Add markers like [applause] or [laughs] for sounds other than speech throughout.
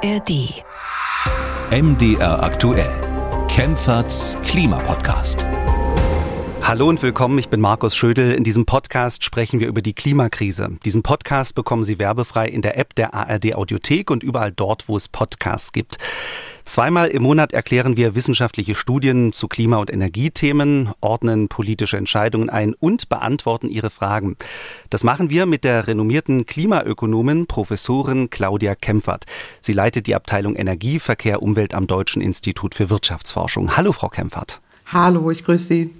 ARD. MDR aktuell. Kempferts Klimapodcast. Hallo und willkommen, ich bin Markus Schödel. In diesem Podcast sprechen wir über die Klimakrise. Diesen Podcast bekommen Sie werbefrei in der App der ARD Audiothek und überall dort, wo es Podcasts gibt. Zweimal im Monat erklären wir wissenschaftliche Studien zu Klima- und Energiethemen, ordnen politische Entscheidungen ein und beantworten Ihre Fragen. Das machen wir mit der renommierten Klimaökonomin Professorin Claudia Kempfert. Sie leitet die Abteilung Energie, Verkehr, Umwelt am Deutschen Institut für Wirtschaftsforschung. Hallo, Frau Kempfert. Hallo, ich grüße Sie.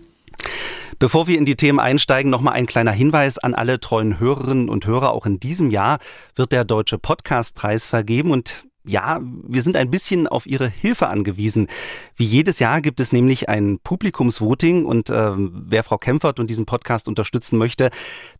Bevor wir in die Themen einsteigen, noch mal ein kleiner Hinweis an alle treuen Hörerinnen und Hörer. Auch in diesem Jahr wird der Deutsche Podcastpreis vergeben und ja, wir sind ein bisschen auf Ihre Hilfe angewiesen. Wie jedes Jahr gibt es nämlich ein Publikumsvoting und äh, wer Frau Kempfert und diesen Podcast unterstützen möchte,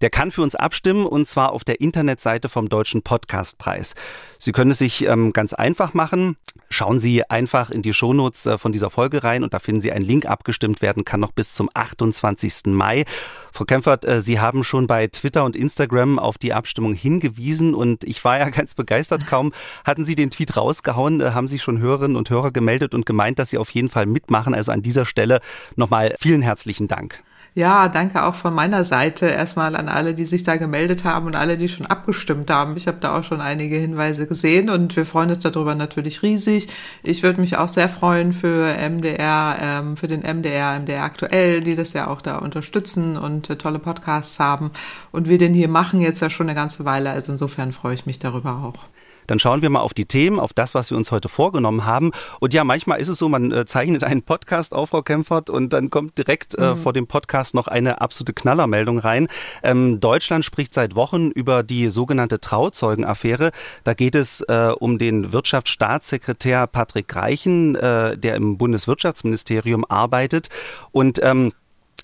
der kann für uns abstimmen und zwar auf der Internetseite vom Deutschen Podcastpreis. Sie können es sich ähm, ganz einfach machen. Schauen Sie einfach in die Shownotes äh, von dieser Folge rein und da finden Sie einen Link. Abgestimmt werden kann noch bis zum 28. Mai. Frau Kempfert, äh, Sie haben schon bei Twitter und Instagram auf die Abstimmung hingewiesen und ich war ja [laughs] ganz begeistert. Kaum hatten Sie den Tweet rausgehauen, äh, haben sich schon Hörerinnen und Hörer gemeldet und gemeint, dass Sie auf jeden Fall mitmachen. Also an dieser Stelle nochmal vielen herzlichen Dank. Ja, danke auch von meiner Seite erstmal an alle, die sich da gemeldet haben und alle, die schon abgestimmt haben. Ich habe da auch schon einige Hinweise gesehen und wir freuen uns darüber natürlich riesig. Ich würde mich auch sehr freuen für MDR, ähm, für den MDR, MDR aktuell, die das ja auch da unterstützen und äh, tolle Podcasts haben. Und wir den hier machen jetzt ja schon eine ganze Weile. Also insofern freue ich mich darüber auch. Dann schauen wir mal auf die Themen, auf das, was wir uns heute vorgenommen haben. Und ja, manchmal ist es so, man äh, zeichnet einen Podcast auf, Frau Kempfert, und dann kommt direkt äh, mhm. vor dem Podcast noch eine absolute Knallermeldung rein. Ähm, Deutschland spricht seit Wochen über die sogenannte Trauzeugenaffäre. Da geht es äh, um den Wirtschaftsstaatssekretär Patrick Reichen, äh, der im Bundeswirtschaftsministerium arbeitet. Und ähm,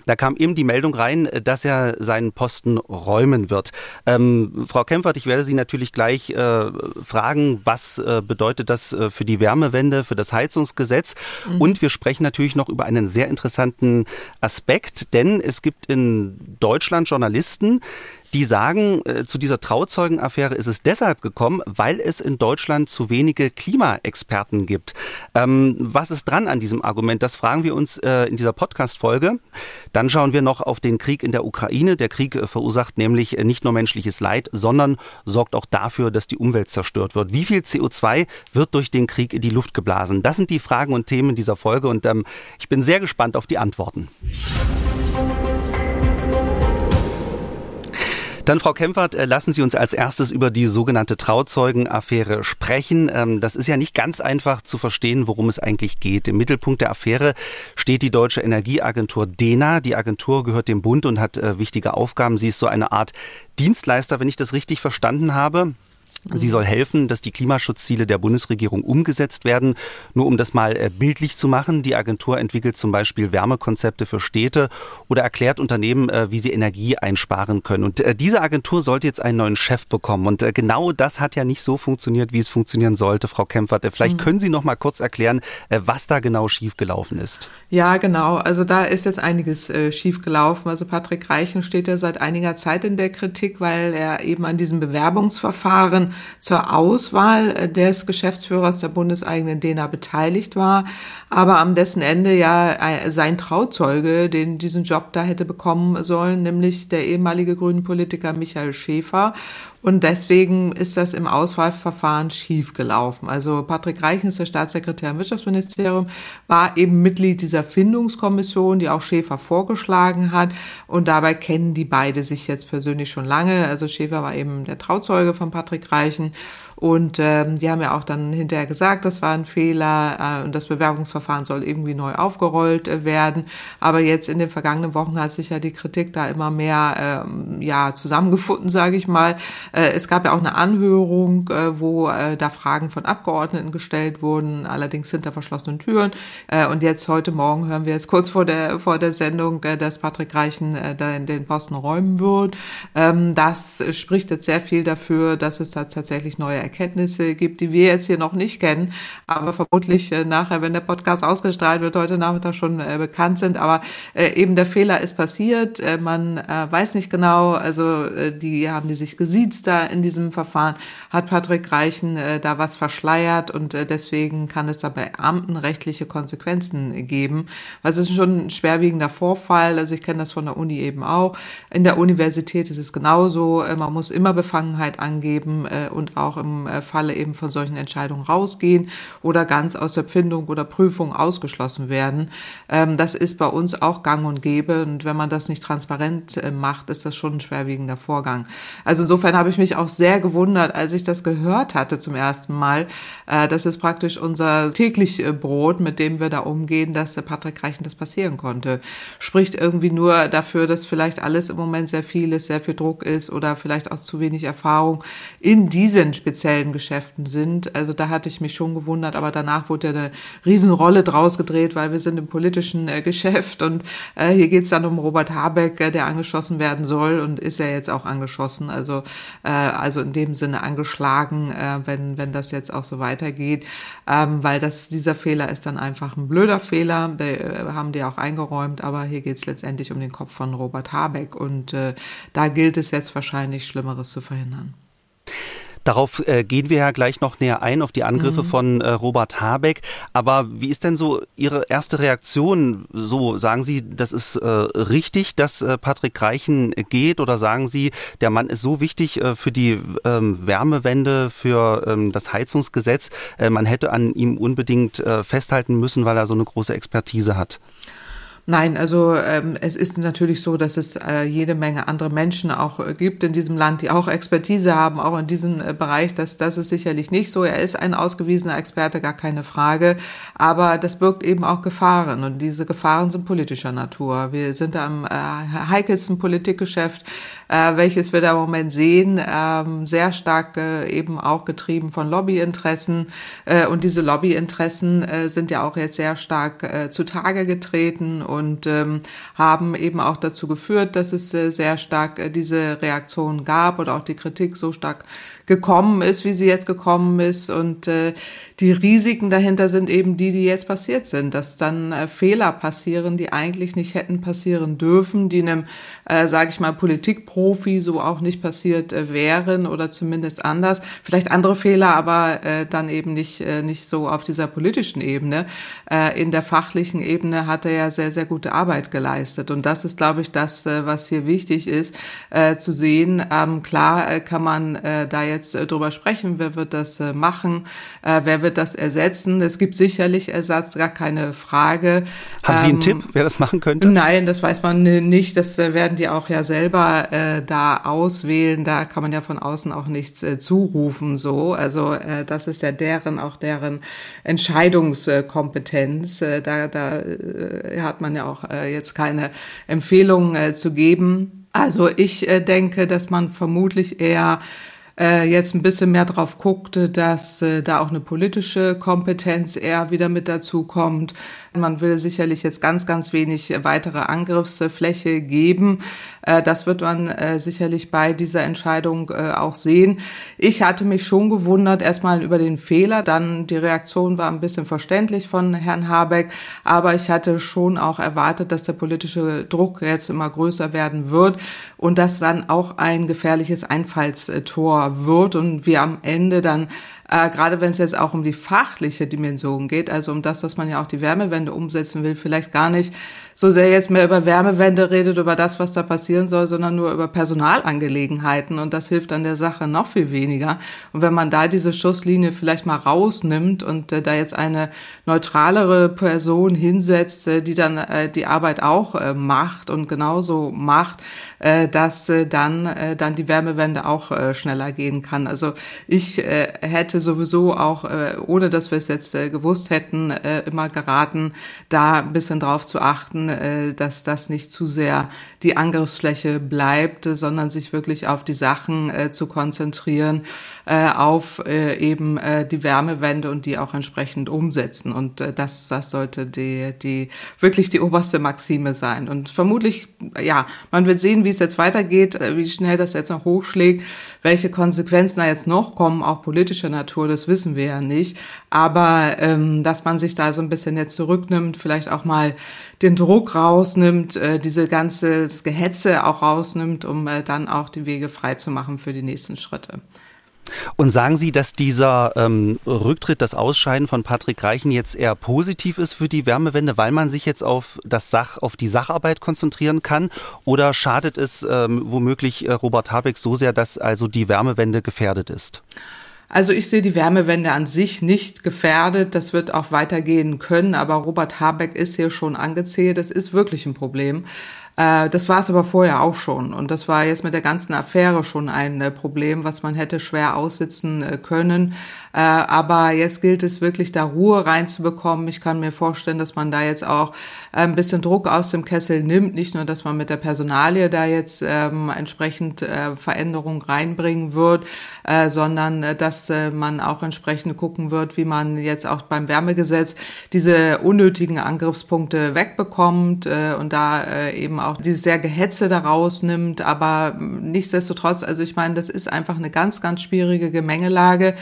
da kam eben die Meldung rein, dass er seinen Posten räumen wird. Ähm, Frau Kempfert, ich werde Sie natürlich gleich äh, fragen, was äh, bedeutet das äh, für die Wärmewende, für das Heizungsgesetz? Mhm. Und wir sprechen natürlich noch über einen sehr interessanten Aspekt, denn es gibt in Deutschland Journalisten, die sagen, äh, zu dieser Trauzeugenaffäre ist es deshalb gekommen, weil es in Deutschland zu wenige Klimaexperten gibt. Ähm, was ist dran an diesem Argument? Das fragen wir uns äh, in dieser Podcast-Folge. Dann schauen wir noch auf den Krieg in der Ukraine. Der Krieg äh, verursacht nämlich äh, nicht nur menschliches Leid, sondern sorgt auch dafür, dass die Umwelt zerstört wird. Wie viel CO2 wird durch den Krieg in die Luft geblasen? Das sind die Fragen und Themen dieser Folge und ähm, ich bin sehr gespannt auf die Antworten. Dann, Frau Kempfert, äh, lassen Sie uns als erstes über die sogenannte Trauzeugenaffäre sprechen. Ähm, das ist ja nicht ganz einfach zu verstehen, worum es eigentlich geht. Im Mittelpunkt der Affäre steht die deutsche Energieagentur DENA. Die Agentur gehört dem Bund und hat äh, wichtige Aufgaben. Sie ist so eine Art Dienstleister, wenn ich das richtig verstanden habe. Sie soll helfen, dass die Klimaschutzziele der Bundesregierung umgesetzt werden. Nur um das mal äh, bildlich zu machen, die Agentur entwickelt zum Beispiel Wärmekonzepte für Städte oder erklärt Unternehmen, äh, wie sie Energie einsparen können. Und äh, diese Agentur sollte jetzt einen neuen Chef bekommen. Und genau das hat ja nicht so funktioniert, wie es funktionieren sollte, Frau Kempfert. Vielleicht mhm. können Sie noch mal kurz erklären, was da genau schiefgelaufen ist. Ja, genau. Also da ist jetzt einiges schiefgelaufen. Also Patrick Reichen steht ja seit einiger Zeit in der Kritik, weil er eben an diesem Bewerbungsverfahren zur Auswahl äh, des Geschäftsführers der bundeseigenen DENA beteiligt war, aber am dessen Ende ja äh, sein Trauzeuge den diesen Job da hätte bekommen sollen, nämlich der ehemalige grünen Politiker Michael Schäfer. Und deswegen ist das im Auswahlverfahren schiefgelaufen. Also Patrick Reichen ist der Staatssekretär im Wirtschaftsministerium, war eben Mitglied dieser Findungskommission, die auch Schäfer vorgeschlagen hat. Und dabei kennen die beide sich jetzt persönlich schon lange. Also Schäfer war eben der Trauzeuge von Patrick Reichen. Und ähm, die haben ja auch dann hinterher gesagt, das war ein Fehler äh, und das Bewerbungsverfahren soll irgendwie neu aufgerollt äh, werden. Aber jetzt in den vergangenen Wochen hat sich ja die Kritik da immer mehr ähm, ja zusammengefunden, sage ich mal. Äh, es gab ja auch eine Anhörung, äh, wo äh, da Fragen von Abgeordneten gestellt wurden, allerdings hinter verschlossenen Türen. Äh, und jetzt heute Morgen hören wir jetzt kurz vor der vor der Sendung, äh, dass Patrick Reichen äh, da in den Posten räumen wird. Ähm, das spricht jetzt sehr viel dafür, dass es da tatsächlich neue Erkenntnisse gibt, die wir jetzt hier noch nicht kennen, aber vermutlich äh, nachher, wenn der Podcast ausgestrahlt wird, heute Nachmittag schon äh, bekannt sind. Aber äh, eben der Fehler ist passiert. Man weiß nicht genau, also die haben die sich gesiezt da in diesem Verfahren, hat Patrick Reichen da was verschleiert und deswegen kann es da beamtenrechtliche Konsequenzen geben. Weil es ist schon ein schwerwiegender Vorfall. Also ich kenne das von der Uni eben auch. In der Universität ist es genauso. Man muss immer Befangenheit angeben und auch im Falle eben von solchen Entscheidungen rausgehen oder ganz aus der Pfindung oder Prüfung ausgeschlossen werden. Ähm, das ist bei uns auch gang und gäbe. Und wenn man das nicht transparent äh, macht, ist das schon ein schwerwiegender Vorgang. Also insofern habe ich mich auch sehr gewundert, als ich das gehört hatte zum ersten Mal. Äh, das ist praktisch unser täglich äh, Brot, mit dem wir da umgehen, dass der Patrick Reichen das passieren konnte. Spricht irgendwie nur dafür, dass vielleicht alles im Moment sehr viel ist, sehr viel Druck ist oder vielleicht auch zu wenig Erfahrung in diesen speziellen Geschäften sind. Also da hatte ich mich schon gewundert, aber danach wurde ja eine Riesenrolle draus gedreht, weil wir sind im politischen äh, Geschäft und äh, hier geht es dann um Robert Habeck, äh, der angeschossen werden soll und ist ja jetzt auch angeschossen. Also, äh, also in dem Sinne angeschlagen, äh, wenn, wenn das jetzt auch so weitergeht, ähm, weil das, dieser Fehler ist dann einfach ein blöder Fehler, der äh, haben die auch eingeräumt, aber hier geht es letztendlich um den Kopf von Robert Habeck und äh, da gilt es jetzt wahrscheinlich Schlimmeres zu verhindern. Darauf äh, gehen wir ja gleich noch näher ein, auf die Angriffe mhm. von äh, Robert Habeck. Aber wie ist denn so Ihre erste Reaktion? So, sagen Sie, das ist äh, richtig, dass äh, Patrick Reichen geht? Oder sagen Sie, der Mann ist so wichtig äh, für die ähm, Wärmewende, für ähm, das Heizungsgesetz, äh, man hätte an ihm unbedingt äh, festhalten müssen, weil er so eine große Expertise hat? Nein, also ähm, es ist natürlich so, dass es äh, jede Menge andere Menschen auch äh, gibt in diesem Land, die auch Expertise haben, auch in diesem äh, Bereich. Das, das ist sicherlich nicht so. Er ist ein ausgewiesener Experte, gar keine Frage. Aber das birgt eben auch Gefahren und diese Gefahren sind politischer Natur. Wir sind am äh, heikelsten Politikgeschäft, äh, welches wir da im Moment sehen, äh, sehr stark äh, eben auch getrieben von Lobbyinteressen. Äh, und diese Lobbyinteressen äh, sind ja auch jetzt sehr stark äh, zutage getreten und ähm, haben eben auch dazu geführt, dass es äh, sehr stark äh, diese Reaktion gab oder auch die Kritik so stark gekommen ist, wie sie jetzt gekommen ist. Und äh, die Risiken dahinter sind eben die, die jetzt passiert sind, dass dann äh, Fehler passieren, die eigentlich nicht hätten passieren dürfen, die einem, äh, sage ich mal, Politikprofi so auch nicht passiert äh, wären oder zumindest anders. Vielleicht andere Fehler, aber äh, dann eben nicht, äh, nicht so auf dieser politischen Ebene. Äh, in der fachlichen Ebene hat er ja sehr, sehr gute Arbeit geleistet. Und das ist, glaube ich, das, äh, was hier wichtig ist, äh, zu sehen. Ähm, klar äh, kann man äh, da jetzt äh, drüber sprechen, wer wird das äh, machen, äh, wer wird das ersetzen. Es gibt sicherlich Ersatz, gar keine Frage. Haben Sie einen ähm, Tipp, wer das machen könnte? Nein, das weiß man nicht. Das äh, werden die auch ja selber äh, da auswählen. Da kann man ja von außen auch nichts äh, zurufen. So, also äh, das ist ja deren auch deren Entscheidungskompetenz. Äh, da da äh, hat man ja auch jetzt keine Empfehlung äh, zu geben. Also ich denke, dass man vermutlich eher äh, jetzt ein bisschen mehr drauf guckte, dass äh, da auch eine politische Kompetenz eher wieder mit dazu kommt. Man will sicherlich jetzt ganz, ganz wenig weitere Angriffsfläche geben. Äh, das wird man äh, sicherlich bei dieser Entscheidung äh, auch sehen. Ich hatte mich schon gewundert, erstmal über den Fehler, dann die Reaktion war ein bisschen verständlich von Herrn Habeck, aber ich hatte schon auch erwartet, dass der politische Druck jetzt immer größer werden wird und dass dann auch ein gefährliches Einfallstor wird und wir am Ende dann äh, gerade wenn es jetzt auch um die fachliche Dimension geht, also um das, was man ja auch die Wärmewende umsetzen will, vielleicht gar nicht so sehr jetzt mehr über Wärmewende redet, über das, was da passieren soll, sondern nur über Personalangelegenheiten. Und das hilft an der Sache noch viel weniger. Und wenn man da diese Schusslinie vielleicht mal rausnimmt und äh, da jetzt eine neutralere Person hinsetzt, äh, die dann äh, die Arbeit auch äh, macht und genauso macht, äh, dass äh, dann, äh, dann die Wärmewende auch äh, schneller gehen kann. Also ich äh, hätte sowieso auch, äh, ohne dass wir es jetzt äh, gewusst hätten, äh, immer geraten, da ein bisschen drauf zu achten, dass das nicht zu sehr die Angriffsfläche bleibt, sondern sich wirklich auf die Sachen äh, zu konzentrieren, äh, auf eben die Wärmewende und die auch entsprechend umsetzen. Und das, das sollte die, die wirklich die oberste Maxime sein. Und vermutlich, ja, man wird sehen, wie es jetzt weitergeht, wie schnell das jetzt noch hochschlägt. Welche Konsequenzen da jetzt noch kommen, auch politischer Natur, das wissen wir ja nicht. Aber ähm, dass man sich da so ein bisschen jetzt zurücknimmt, vielleicht auch mal den Druck rausnimmt, äh, diese ganze Gehetze auch rausnimmt, um äh, dann auch die Wege frei zu machen für die nächsten Schritte. Und sagen Sie, dass dieser ähm, Rücktritt, das Ausscheiden von Patrick Reichen jetzt eher positiv ist für die Wärmewende, weil man sich jetzt auf das Sach, auf die Sacharbeit konzentrieren kann? Oder schadet es ähm, womöglich äh, Robert Habeck so sehr, dass also die Wärmewende gefährdet ist? Also ich sehe die Wärmewende an sich nicht gefährdet. Das wird auch weitergehen können. Aber Robert Habeck ist hier schon angezählt. Das ist wirklich ein Problem. Äh, das war es aber vorher auch schon. Und das war jetzt mit der ganzen Affäre schon ein äh, Problem, was man hätte schwer aussitzen äh, können. Äh, aber jetzt gilt es wirklich, da Ruhe reinzubekommen. Ich kann mir vorstellen, dass man da jetzt auch äh, ein bisschen Druck aus dem Kessel nimmt. Nicht nur, dass man mit der Personalie da jetzt ähm, entsprechend äh, Veränderungen reinbringen wird, sondern dass man auch entsprechend gucken wird, wie man jetzt auch beim Wärmegesetz diese unnötigen Angriffspunkte wegbekommt und da eben auch dieses sehr Gehetze daraus nimmt. Aber nichtsdestotrotz, also ich meine, das ist einfach eine ganz, ganz schwierige Gemengelage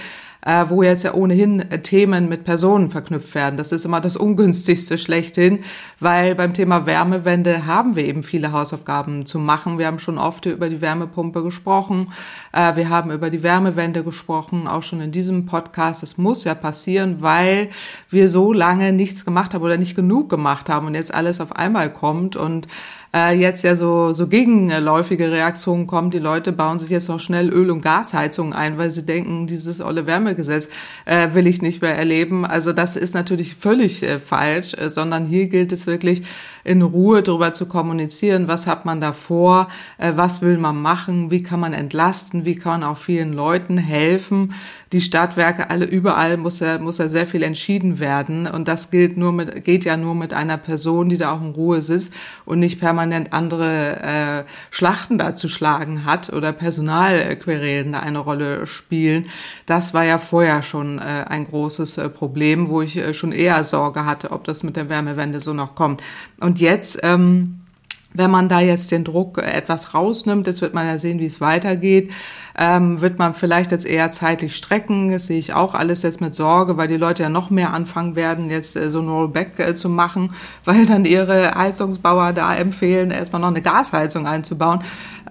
äh, wo jetzt ja ohnehin Themen mit Personen verknüpft werden. Das ist immer das Ungünstigste schlechthin, weil beim Thema Wärmewende haben wir eben viele Hausaufgaben zu machen. Wir haben schon oft über die Wärmepumpe gesprochen. Äh, wir haben über die Wärmewende gesprochen, auch schon in diesem Podcast. Das muss ja passieren, weil wir so lange nichts gemacht haben oder nicht genug gemacht haben und jetzt alles auf einmal kommt und äh, jetzt ja so, so gegenläufige Reaktionen kommen. Die Leute bauen sich jetzt noch schnell Öl- und Gasheizungen ein, weil sie denken, dieses olle Wärmegesetz äh, will ich nicht mehr erleben. Also das ist natürlich völlig äh, falsch, äh, sondern hier gilt es wirklich in Ruhe darüber zu kommunizieren, was hat man da vor, äh, was will man machen, wie kann man entlasten, wie kann man auch vielen Leuten helfen. Die Stadtwerke alle überall muss ja, muss ja sehr viel entschieden werden und das gilt nur mit, geht ja nur mit einer Person, die da auch in Ruhe sitzt und nicht permanent andere äh, Schlachten da zu schlagen hat oder Personalquerelen da eine Rolle spielen. Das war ja vorher schon äh, ein großes äh, Problem, wo ich äh, schon eher Sorge hatte, ob das mit der Wärmewende so noch kommt. Und jetzt ähm, wenn man da jetzt den Druck etwas rausnimmt, jetzt wird man ja sehen, wie es weitergeht, ähm, wird man vielleicht jetzt eher zeitlich strecken. Das sehe ich auch alles jetzt mit Sorge, weil die Leute ja noch mehr anfangen werden, jetzt äh, so ein Rollback äh, zu machen, [laughs] weil dann ihre Heizungsbauer da empfehlen, erstmal noch eine Gasheizung einzubauen.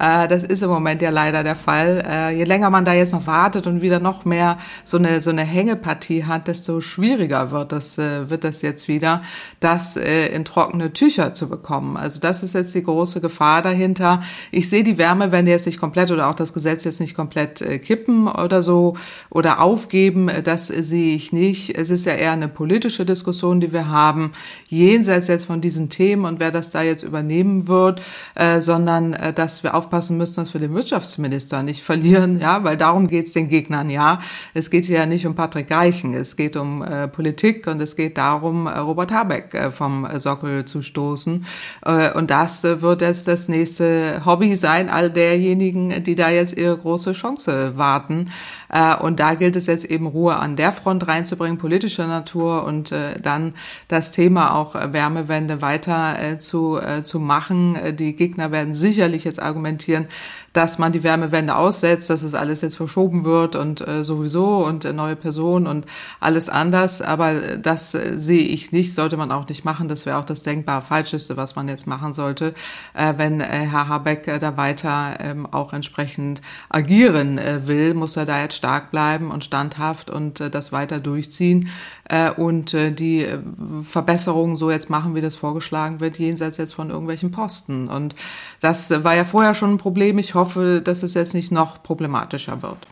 Äh, das ist im Moment ja leider der Fall. Äh, je länger man da jetzt noch wartet und wieder noch mehr so eine, so eine Hängepartie hat, desto schwieriger wird das, äh, wird das jetzt wieder, das in trockene Tücher zu bekommen. Also das ist jetzt die große Gefahr dahinter. Ich sehe die Wärmewende jetzt nicht komplett oder auch das Gesetz jetzt nicht nicht komplett äh, kippen oder so oder aufgeben, äh, das sehe ich nicht. Es ist ja eher eine politische Diskussion, die wir haben, jenseits jetzt von diesen Themen und wer das da jetzt übernehmen wird, äh, sondern äh, dass wir aufpassen müssen, dass wir den Wirtschaftsminister nicht verlieren, ja, weil darum geht es den Gegnern, ja. Es geht ja nicht um Patrick Reichen, es geht um äh, Politik und es geht darum, äh, Robert Habeck äh, vom Sockel zu stoßen. Äh, und das äh, wird jetzt das nächste Hobby sein, all derjenigen, die da jetzt ihre große große Chance warten. Äh, und da gilt es jetzt eben Ruhe an der Front reinzubringen, politischer Natur und äh, dann das Thema auch äh, Wärmewende weiter zu, zu machen. Die Gegner werden sicherlich jetzt argumentieren, dass man die Wärmewende aussetzt, dass es alles jetzt verschoben wird und sowieso und neue Personen und alles anders. Aber das sehe ich nicht, sollte man auch nicht machen. Das wäre auch das denkbar Falscheste, was man jetzt machen sollte, wenn Herr Habeck da weiter ähm, auch entsprechend agieren will, muss er da jetzt stark bleiben und standhaft und äh, das weiter durchziehen äh, und äh, die äh, Verbesserungen so jetzt machen, wie das vorgeschlagen wird, jenseits jetzt von irgendwelchen Posten. Und das war ja vorher schon ein Problem. Ich hoffe, dass es jetzt nicht noch problematischer wird.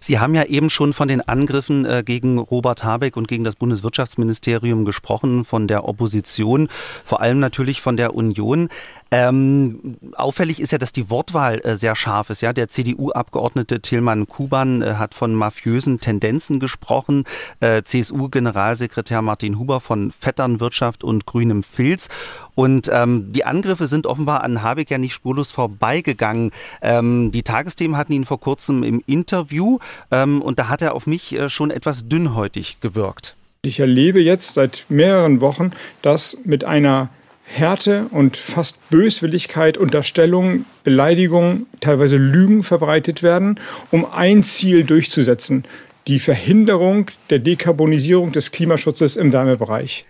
Sie haben ja eben schon von den Angriffen äh, gegen Robert Habeck und gegen das Bundeswirtschaftsministerium gesprochen, von der Opposition, vor allem natürlich von der Union. Ähm, auffällig ist ja, dass die Wortwahl äh, sehr scharf ist. Ja, der CDU-Abgeordnete Tilman Kuban äh, hat von mafiösen Tendenzen gesprochen. Äh, CSU-Generalsekretär Martin Huber von Vetternwirtschaft und grünem Filz. Und ähm, die Angriffe sind offenbar an Habeck ja nicht spurlos vorbeigegangen. Ähm, die Tagesthemen hatten ihn vor kurzem im Interview ähm, und da hat er auf mich äh, schon etwas dünnhäutig gewirkt. Ich erlebe jetzt seit mehreren Wochen, dass mit einer Härte und fast Böswilligkeit, Unterstellungen, Beleidigungen, teilweise Lügen verbreitet werden, um ein Ziel durchzusetzen, die Verhinderung der Dekarbonisierung des Klimaschutzes im Wärmebereich.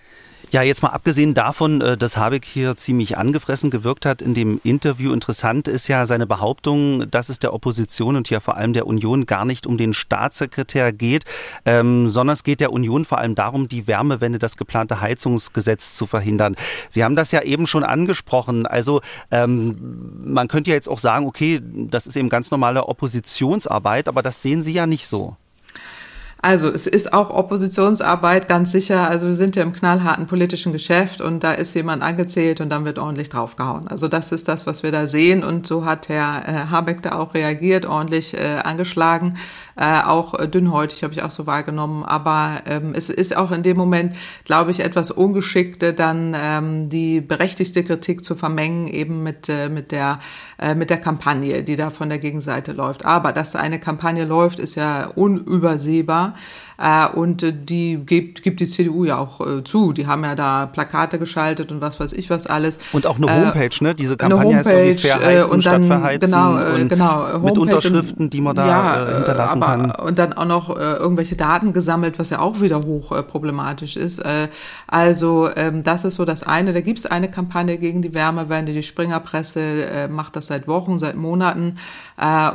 Ja, jetzt mal abgesehen davon, äh, dass Habeck hier ziemlich angefressen gewirkt hat in dem Interview. Interessant ist ja seine Behauptung, dass es der Opposition und ja vor allem der Union gar nicht um den Staatssekretär geht, ähm, sondern es geht der Union vor allem darum, die Wärmewende, das geplante Heizungsgesetz zu verhindern. Sie haben das ja eben schon angesprochen. Also ähm, man könnte ja jetzt auch sagen, okay, das ist eben ganz normale Oppositionsarbeit, aber das sehen Sie ja nicht so. Also es ist auch Oppositionsarbeit, ganz sicher. Also wir sind ja im knallharten politischen Geschäft und da ist jemand angezählt und dann wird ordentlich draufgehauen. Also das ist das, was wir da sehen und so hat Herr äh, Habeck da auch reagiert, ordentlich äh, angeschlagen, äh, auch dünnhäutig habe ich auch so wahrgenommen. Aber ähm, es ist auch in dem Moment, glaube ich, etwas ungeschickte, dann ähm, die berechtigte Kritik zu vermengen eben mit äh, mit der äh, mit der Kampagne, die da von der Gegenseite läuft. Aber dass eine Kampagne läuft, ist ja unübersehbar. Äh, und äh, die gibt, gibt die CDU ja auch äh, zu. Die haben ja da Plakate geschaltet und was weiß ich was alles. Und auch eine Homepage, ne? Diese Kampagne eine Homepage, heißt Verheizen und dann, statt Verheizen. Genau, und genau. Homepage mit Unterschriften, die man da ja, hinterlassen aber, kann. Und dann auch noch irgendwelche Daten gesammelt, was ja auch wieder hoch problematisch ist. Also ähm, das ist so das eine. Da gibt es eine Kampagne gegen die Wärmewende. Die Springerpresse macht das seit Wochen, seit Monaten.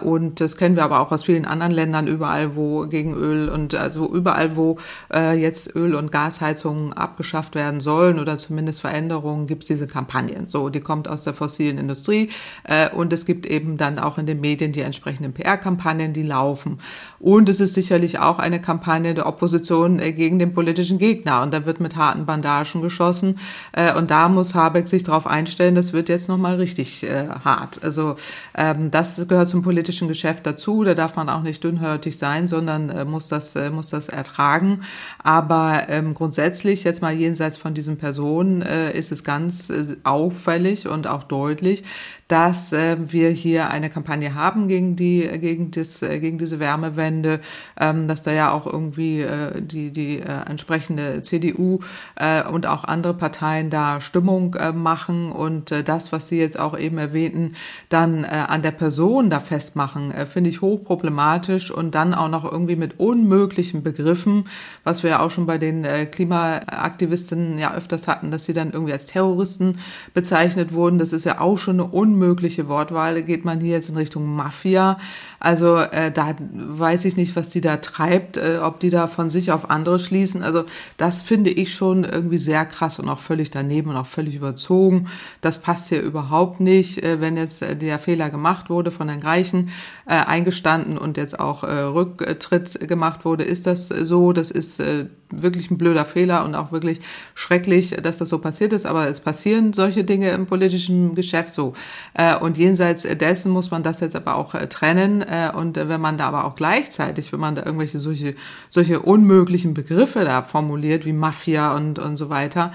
Und das kennen wir aber auch aus vielen anderen Ländern, überall wo gegen Öl und also überall, wo äh, jetzt Öl- und Gasheizungen abgeschafft werden sollen oder zumindest Veränderungen, gibt es diese Kampagnen. So, die kommt aus der fossilen Industrie äh, und es gibt eben dann auch in den Medien die entsprechenden PR-Kampagnen, die laufen. Und es ist sicherlich auch eine Kampagne der Opposition äh, gegen den politischen Gegner und da wird mit harten Bandagen geschossen äh, und da muss Habeck sich darauf einstellen, das wird jetzt nochmal richtig äh, hart. Also ähm, das gehört zum politischen Geschäft dazu, da darf man auch nicht dünnhörtig sein, sondern äh, muss das, äh, muss das ertragen. Aber ähm, grundsätzlich, jetzt mal jenseits von diesen Personen, äh, ist es ganz äh, auffällig und auch deutlich, dass äh, wir hier eine Kampagne haben gegen die gegen das äh, gegen diese Wärmewende, ähm, dass da ja auch irgendwie äh, die die äh, entsprechende CDU äh, und auch andere Parteien da Stimmung äh, machen und äh, das, was Sie jetzt auch eben erwähnten, dann äh, an der Person da festmachen, äh, finde ich hochproblematisch und dann auch noch irgendwie mit unmöglichen Begriffen, was wir ja auch schon bei den äh, Klimaaktivisten ja öfters hatten, dass sie dann irgendwie als Terroristen bezeichnet wurden. Das ist ja auch schon eine unmögliche Wortwahl. Geht man hier jetzt in Richtung Mafia? Also äh, da weiß ich nicht, was die da treibt, äh, ob die da von sich auf andere schließen. Also das finde ich schon irgendwie sehr krass und auch völlig daneben und auch völlig überzogen. Das passt hier überhaupt nicht. Äh, wenn jetzt äh, der Fehler gemacht wurde von Herrn Greichen, äh, eingestanden und jetzt auch äh, Rücktritt gemacht wurde, ist das so. Das ist äh, wirklich ein blöder Fehler und auch wirklich schrecklich, dass das so passiert ist. Aber es passieren solche Dinge im politischen Geschäft so. Äh, und jenseits dessen muss man das jetzt aber auch äh, trennen. Äh, und wenn man da aber auch gleichzeitig, wenn man da irgendwelche solche, solche unmöglichen Begriffe da formuliert, wie Mafia und, und so weiter,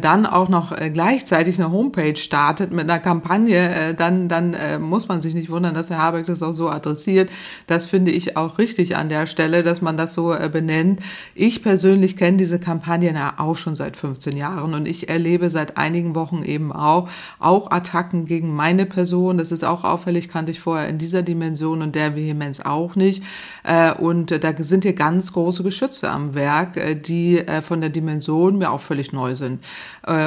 dann auch noch gleichzeitig eine Homepage startet mit einer Kampagne, dann, dann muss man sich nicht wundern, dass Herr Habeck das auch so adressiert. Das finde ich auch richtig an der Stelle, dass man das so benennt. Ich persönlich kenne diese Kampagnen ja auch schon seit 15 Jahren und ich erlebe seit einigen Wochen eben auch, auch Attacken gegen meine Person. Das ist auch auffällig, kannte ich vorher in dieser Dimension und der Vehemenz auch nicht. Und da sind hier ganz große Geschütze am Werk, die von der Dimension mir auch völlig neu sind.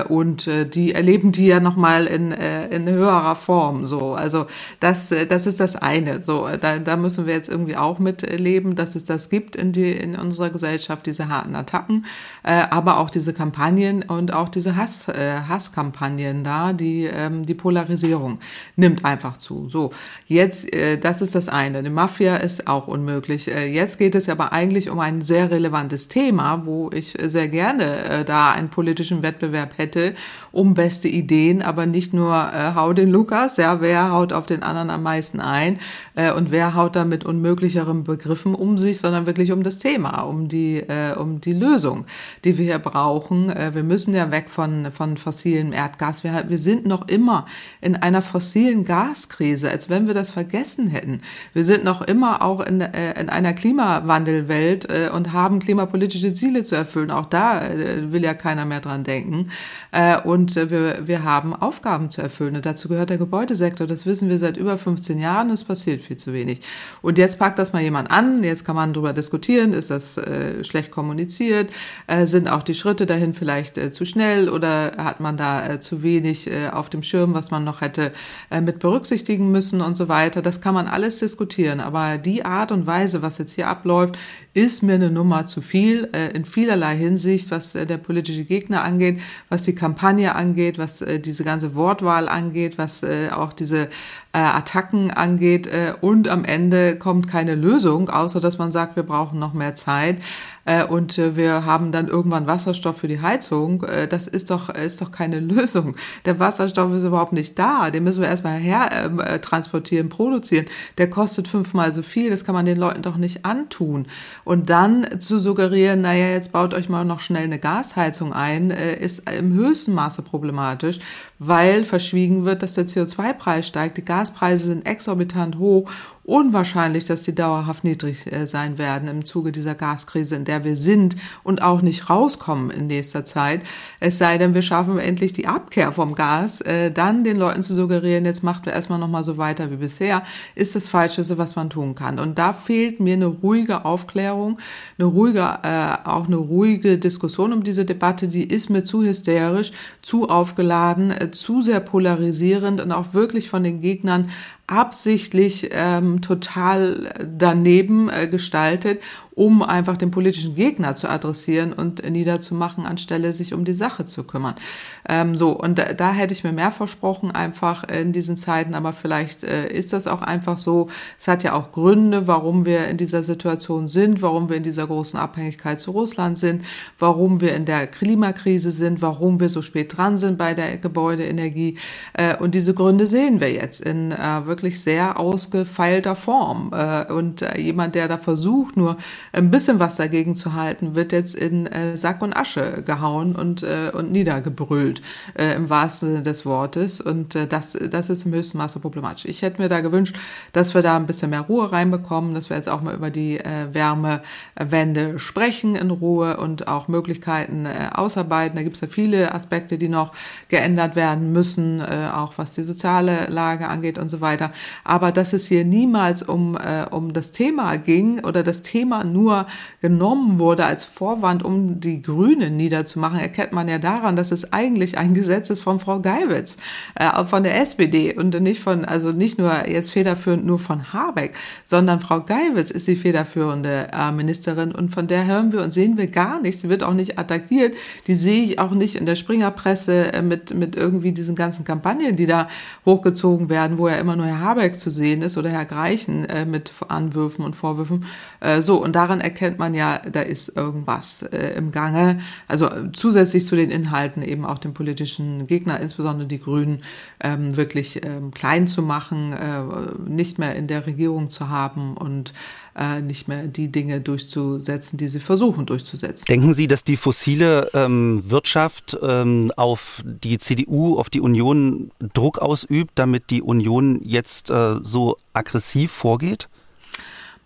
Und die erleben die ja nochmal in, in höherer Form. So, also das, das ist das eine. So, da, da müssen wir jetzt irgendwie auch mitleben, dass es das gibt in, die, in unserer Gesellschaft, diese harten Attacken, aber auch diese Kampagnen und auch diese Hass, Hasskampagnen da, die, ähm, die Polarisierung nimmt einfach zu. So, jetzt, das ist das eine. Die Mafia ist auch unmöglich. Jetzt geht es aber eigentlich um ein sehr relevantes Thema, wo ich sehr gerne da einen politischen Wettbewerb hätte um beste Ideen, aber nicht nur äh, hau den Lukas, ja, wer haut auf den anderen am meisten ein äh, und wer haut da mit unmöglicheren Begriffen um sich, sondern wirklich um das Thema, um die, äh, um die Lösung, die wir hier brauchen. Äh, wir müssen ja weg von, von fossilem Erdgas. Wir, wir sind noch immer in einer fossilen Gaskrise, als wenn wir das vergessen hätten. Wir sind noch immer auch in, äh, in einer Klimawandelwelt äh, und haben klimapolitische Ziele zu erfüllen. Auch da äh, will ja keiner mehr dran denken. Äh, und wir, wir haben Aufgaben zu erfüllen. Und dazu gehört der Gebäudesektor. Das wissen wir seit über 15 Jahren. Es passiert viel zu wenig. Und jetzt packt das mal jemand an. Jetzt kann man darüber diskutieren. Ist das äh, schlecht kommuniziert? Äh, sind auch die Schritte dahin vielleicht äh, zu schnell oder hat man da äh, zu wenig äh, auf dem Schirm, was man noch hätte äh, mit berücksichtigen müssen und so weiter? Das kann man alles diskutieren. Aber die Art und Weise, was jetzt hier abläuft, ist mir eine Nummer zu viel in vielerlei Hinsicht, was der politische Gegner angeht, was die Kampagne angeht, was diese ganze Wortwahl angeht, was auch diese äh, Attacken angeht. Äh, und am Ende kommt keine Lösung, außer dass man sagt, wir brauchen noch mehr Zeit und äh, wir haben dann irgendwann Wasserstoff für die Heizung. Äh, das ist doch, ist doch keine [laughs] Lösung. Der Wasserstoff ist überhaupt nicht da. Den müssen wir erstmal her ähm, äh, transportieren, produzieren. Der kostet fünfmal so viel. Das kann man den Leuten doch nicht antun. Und dann zu suggerieren, naja, jetzt baut euch mal noch schnell eine Gasheizung ein, äh, ist im höchsten Maße problematisch, weil verschwiegen wird, dass der CO2-Preis steigt. Die Gaspreise sind exorbitant hoch unwahrscheinlich, dass die dauerhaft niedrig äh, sein werden im Zuge dieser Gaskrise, in der wir sind und auch nicht rauskommen in nächster Zeit. Es sei denn, wir schaffen endlich die Abkehr vom Gas, äh, dann den Leuten zu suggerieren, jetzt macht wir erstmal nochmal so weiter wie bisher, ist das Falscheste, was man tun kann. Und da fehlt mir eine ruhige Aufklärung, eine ruhige, äh, auch eine ruhige Diskussion um diese Debatte, die ist mir zu hysterisch, zu aufgeladen, zu sehr polarisierend und auch wirklich von den Gegnern absichtlich ähm, total daneben äh, gestaltet um einfach den politischen Gegner zu adressieren und niederzumachen, anstelle sich um die Sache zu kümmern. Ähm, so, und da, da, hätte ich mir mehr versprochen, einfach in diesen Zeiten, aber vielleicht äh, ist das auch einfach so. Es hat ja auch Gründe, warum wir in dieser Situation sind, warum wir in dieser großen Abhängigkeit zu Russland sind, warum wir in der Klimakrise sind, warum wir so spät dran sind bei der Gebäudeenergie. Äh, und diese Gründe sehen wir jetzt in äh, wirklich sehr ausgefeilter Form. Äh, und äh, jemand, der da versucht, nur ein bisschen was dagegen zu halten, wird jetzt in äh, Sack und Asche gehauen und, äh, und niedergebrüllt, äh, im wahrsten Sinne des Wortes. Und äh, das, das ist im höchsten Maße problematisch. Ich hätte mir da gewünscht, dass wir da ein bisschen mehr Ruhe reinbekommen, dass wir jetzt auch mal über die äh, Wärmewende sprechen in Ruhe und auch Möglichkeiten äh, ausarbeiten. Da gibt es ja viele Aspekte, die noch geändert werden müssen, äh, auch was die soziale Lage angeht und so weiter. Aber dass es hier niemals um, äh, um das Thema ging oder das Thema nur genommen wurde als Vorwand, um die Grünen niederzumachen, erkennt man ja daran, dass es eigentlich ein Gesetz ist von Frau Geiwitz, äh, von der SPD und nicht von, also nicht nur jetzt federführend nur von Habeck, sondern Frau Geiwitz ist die federführende äh, Ministerin und von der hören wir und sehen wir gar nichts. Sie wird auch nicht attackiert. Die sehe ich auch nicht in der Springerpresse äh, mit, mit irgendwie diesen ganzen Kampagnen, die da hochgezogen werden, wo ja immer nur Herr Habeck zu sehen ist oder Herr Greichen äh, mit Anwürfen und Vorwürfen. Äh, so, und daran erkennt man ja, da ist irgendwas äh, im Gange. Also zusätzlich zu den Inhalten eben auch den politischen Gegner, insbesondere die Grünen, ähm, wirklich ähm, klein zu machen, äh, nicht mehr in der Regierung zu haben und äh, nicht mehr die Dinge durchzusetzen, die sie versuchen durchzusetzen. Denken Sie, dass die fossile ähm, Wirtschaft ähm, auf die CDU, auf die Union Druck ausübt, damit die Union jetzt äh, so aggressiv vorgeht?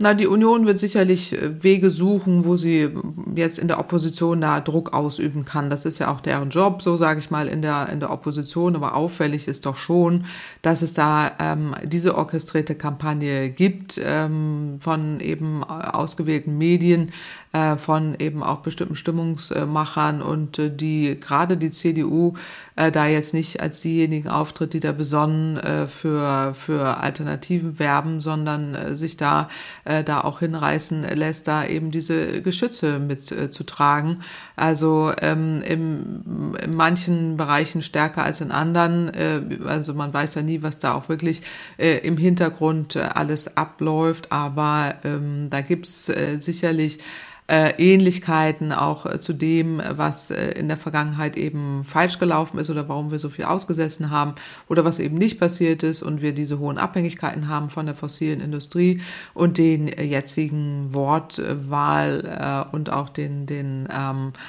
Na, die Union wird sicherlich äh, Wege suchen, wo sie jetzt in der Opposition da Druck ausüben kann. Das ist ja auch deren Job, so sage ich mal, in der, in der Opposition. Aber auffällig ist doch schon, dass es da ähm, diese orchestrierte Kampagne gibt ähm, von eben ausgewählten Medien, äh, von eben auch bestimmten Stimmungsmachern und äh, die gerade die CDU äh, da jetzt nicht als diejenigen auftritt, die da besonnen äh, für, für Alternativen werben, sondern äh, sich da, äh, da auch hinreißen lässt, da eben diese Geschütze mitzutragen. Äh, also ähm, im, in manchen Bereichen stärker als in anderen. Äh, also man weiß ja nie, was da auch wirklich äh, im Hintergrund äh, alles abläuft, aber ähm, da gibt's äh, sicherlich äh, Ähnlichkeiten auch äh, zu dem, was äh, in der Vergangenheit eben falsch gelaufen ist oder warum wir so viel ausgesessen haben oder was eben nicht passiert ist und wir diese hohen Abhängigkeiten haben von der fossilen Industrie und den jetzigen Wortwahl und auch den, den ähm,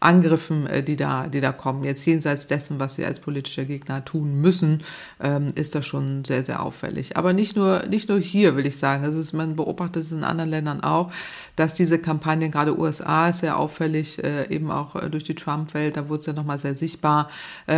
Angriffen, äh, die da, die da kommen. Jetzt jenseits dessen, was sie als politischer Gegner tun müssen, ähm, ist das schon sehr, sehr auffällig. Aber nicht nur, nicht nur hier, will ich sagen. Also ist, man beobachtet es in anderen Ländern auch, dass diese Kampagnen, gerade USA ist sehr auffällig, äh, eben auch äh, durch die Trump-Welt, da wurde es ja nochmal sehr sichtbar,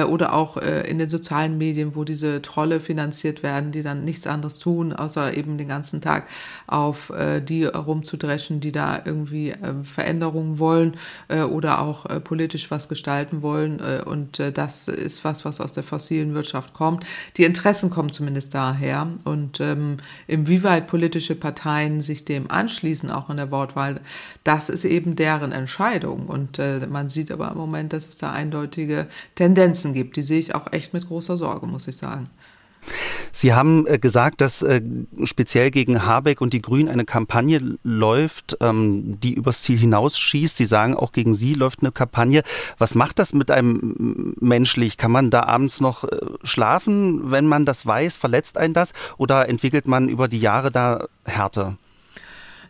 oder auch in den sozialen Medien, wo diese Trolle finanziert werden, die dann nichts anderes tun, außer eben den ganzen Tag auf die rumzudreschen, die da irgendwie Veränderungen wollen oder auch äh, politisch was gestalten wollen. Äh, und äh, das ist was, was aus der fossilen Wirtschaft kommt. Die Interessen kommen zumindest daher. Und ähm, inwieweit politische Parteien sich dem anschließen, auch in der Wortwahl, das ist eben deren Entscheidung. Und äh, man sieht aber im Moment, dass es da eindeutige Tendenzen gibt. Die sehe ich auch echt mit großer Sorge, muss ich sagen. Sie haben äh, gesagt, dass äh, speziell gegen Habeck und die Grünen eine Kampagne läuft, ähm, die übers Ziel hinausschießt. Sie sagen, auch gegen Sie läuft eine Kampagne. Was macht das mit einem menschlich? Kann man da abends noch äh, schlafen, wenn man das weiß? Verletzt einen das? Oder entwickelt man über die Jahre da Härte?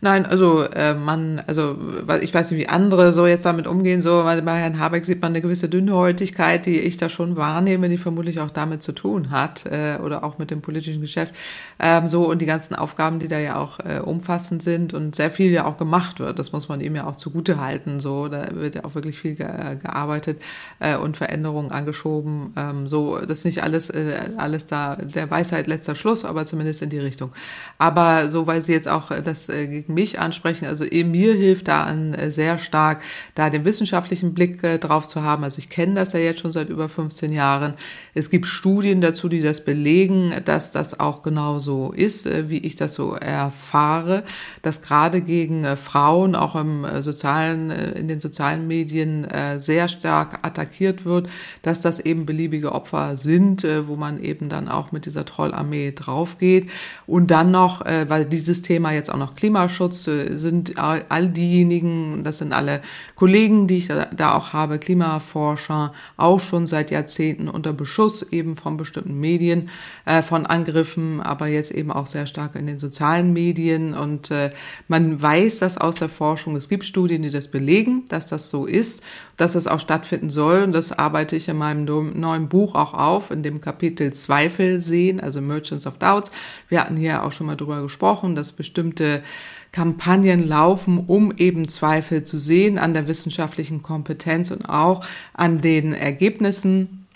Nein, also äh, man, also ich weiß nicht, wie andere so jetzt damit umgehen, so, weil bei Herrn Habeck sieht man eine gewisse Dünnhäutigkeit, die ich da schon wahrnehme, die vermutlich auch damit zu tun hat äh, oder auch mit dem politischen Geschäft. Ähm, so und die ganzen Aufgaben, die da ja auch äh, umfassend sind und sehr viel ja auch gemacht wird, das muss man ihm ja auch zugute halten. So, da wird ja auch wirklich viel ge gearbeitet äh, und Veränderungen angeschoben. Ähm, so, das ist nicht alles, äh, alles da der Weisheit letzter Schluss, aber zumindest in die Richtung. Aber so, weil Sie jetzt auch äh, das äh, gegen mich ansprechen. Also mir hilft da an äh, sehr stark, da den wissenschaftlichen Blick äh, drauf zu haben. Also ich kenne das ja jetzt schon seit über 15 Jahren. Es gibt Studien dazu, die das belegen, dass das auch genau so ist, äh, wie ich das so erfahre, dass gerade gegen Frauen auch im sozialen, in den sozialen Medien sehr stark attackiert wird, dass das eben beliebige Opfer sind, wo man eben dann auch mit dieser Trollarmee draufgeht. Und dann noch, weil dieses Thema jetzt auch noch Klimaschutz Klimaschutz sind all diejenigen, das sind alle Kollegen, die ich da auch habe, Klimaforscher, auch schon seit Jahrzehnten unter Beschuss eben von bestimmten Medien, äh, von Angriffen, aber jetzt eben auch sehr stark in den sozialen Medien. Und äh, man weiß das aus der Forschung. Es gibt Studien, die das belegen, dass das so ist, dass es auch stattfinden soll. Und das arbeite ich in meinem neuen Buch auch auf, in dem Kapitel Zweifel sehen, also Merchants of Doubts. Wir hatten hier auch schon mal drüber gesprochen, dass bestimmte Kampagnen laufen, um eben Zweifel zu sehen an der wissenschaftlichen Kompetenz und auch an den Ergebnissen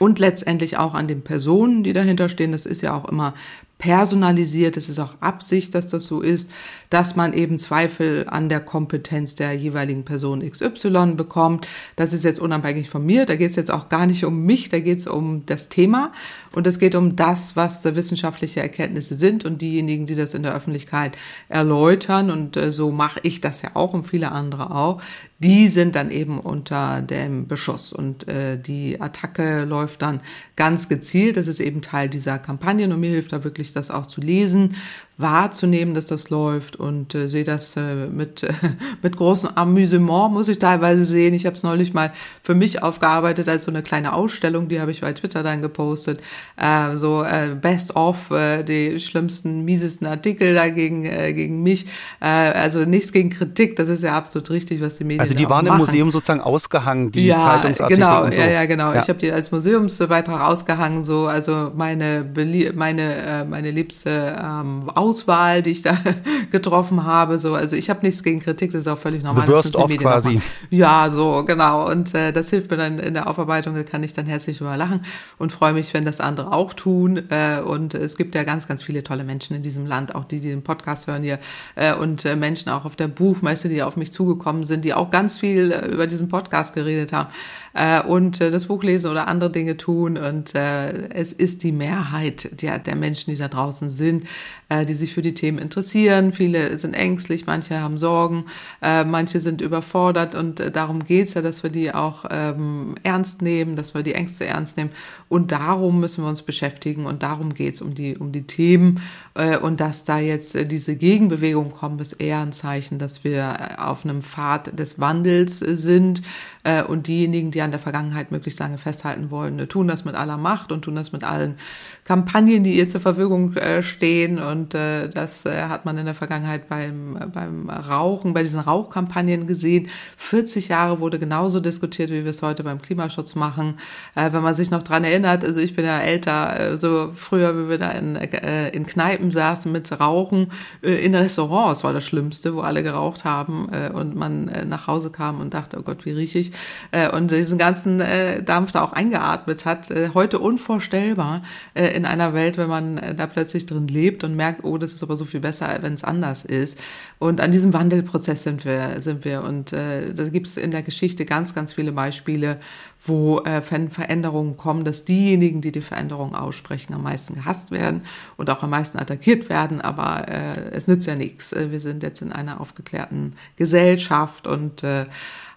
und letztendlich auch an den Personen, die dahinter stehen. Das ist ja auch immer personalisiert. Es ist auch Absicht, dass das so ist, dass man eben Zweifel an der Kompetenz der jeweiligen Person XY bekommt. Das ist jetzt unabhängig von mir. Da geht es jetzt auch gar nicht um mich, da geht es um das Thema. Und es geht um das, was wissenschaftliche Erkenntnisse sind und diejenigen, die das in der Öffentlichkeit erläutern. Und äh, so mache ich das ja auch und viele andere auch. Die sind dann eben unter dem Beschuss und äh, die Attacke läuft dann ganz gezielt. Das ist eben Teil dieser Kampagnen und mir hilft da wirklich, das auch zu lesen, wahrzunehmen, dass das läuft und äh, sehe das äh, mit, äh, [laughs] mit großem Amüsement, muss ich teilweise sehen. Ich habe es neulich mal für mich aufgearbeitet als so eine kleine Ausstellung, die habe ich bei Twitter dann gepostet. Äh, so äh, Best of, äh, die schlimmsten, miesesten Artikel dagegen äh, gegen mich. Äh, also nichts gegen Kritik, das ist ja absolut richtig, was die Medien Also die waren machen. im Museum sozusagen ausgehangen, die ja, Zeitungsartikel genau, und so. Ja, ja, genau. Ja. Ich habe die als Museumsbeitrag ausgehangen, so also meine meine äh, meine liebste ähm, Auswahl, die ich da [laughs] getroffen habe. So, also ich habe nichts gegen Kritik, das ist auch völlig normal. The worst of quasi. Ja, so genau. Und äh, das hilft mir dann in der Aufarbeitung. Da kann ich dann herzlich drüber lachen und freue mich, wenn das andere auch tun. Äh, und es gibt ja ganz, ganz viele tolle Menschen in diesem Land, auch die, die den Podcast hören hier äh, und äh, Menschen auch auf der Buchmesse, die auf mich zugekommen sind, die auch ganz viel äh, über diesen Podcast geredet haben äh, und äh, das Buch lesen oder andere Dinge tun. Und äh, es ist die Mehrheit der, der Menschen, die da draußen sind, äh, die sich für die Themen interessieren. Viele sind ängstlich, manche haben Sorgen, äh, manche sind überfordert. Und äh, darum geht's ja, dass wir die auch ähm, ernst nehmen, dass wir die Ängste ernst nehmen. Und darum müssen wir uns beschäftigen. Und darum geht's um die, um die Themen. Und dass da jetzt diese Gegenbewegung kommt, ist eher ein Zeichen, dass wir auf einem Pfad des Wandels sind. Und diejenigen, die an der Vergangenheit möglichst lange festhalten wollen, tun das mit aller Macht und tun das mit allen Kampagnen, die ihr zur Verfügung stehen. Und das hat man in der Vergangenheit beim, beim Rauchen, bei diesen Rauchkampagnen gesehen. 40 Jahre wurde genauso diskutiert, wie wir es heute beim Klimaschutz machen. wenn man sich noch dran erinnert, also ich bin ja älter, so früher, wie wir da in, in Kneipen saßen mit Rauchen, in Restaurants war das Schlimmste, wo alle geraucht haben und man nach Hause kam und dachte, oh Gott, wie rieche ich? Und diesen ganzen Dampf da auch eingeatmet hat. Heute unvorstellbar in einer Welt, wenn man da plötzlich drin lebt und merkt, oh, das ist aber so viel besser, wenn es anders ist. Und an diesem Wandelprozess sind wir, sind wir. Und äh, da gibt es in der Geschichte ganz, ganz viele Beispiele, wo äh, Veränderungen kommen, dass diejenigen, die die Veränderungen aussprechen, am meisten gehasst werden und auch am meisten attackiert werden. Aber äh, es nützt ja nichts. Wir sind jetzt in einer aufgeklärten Gesellschaft und äh,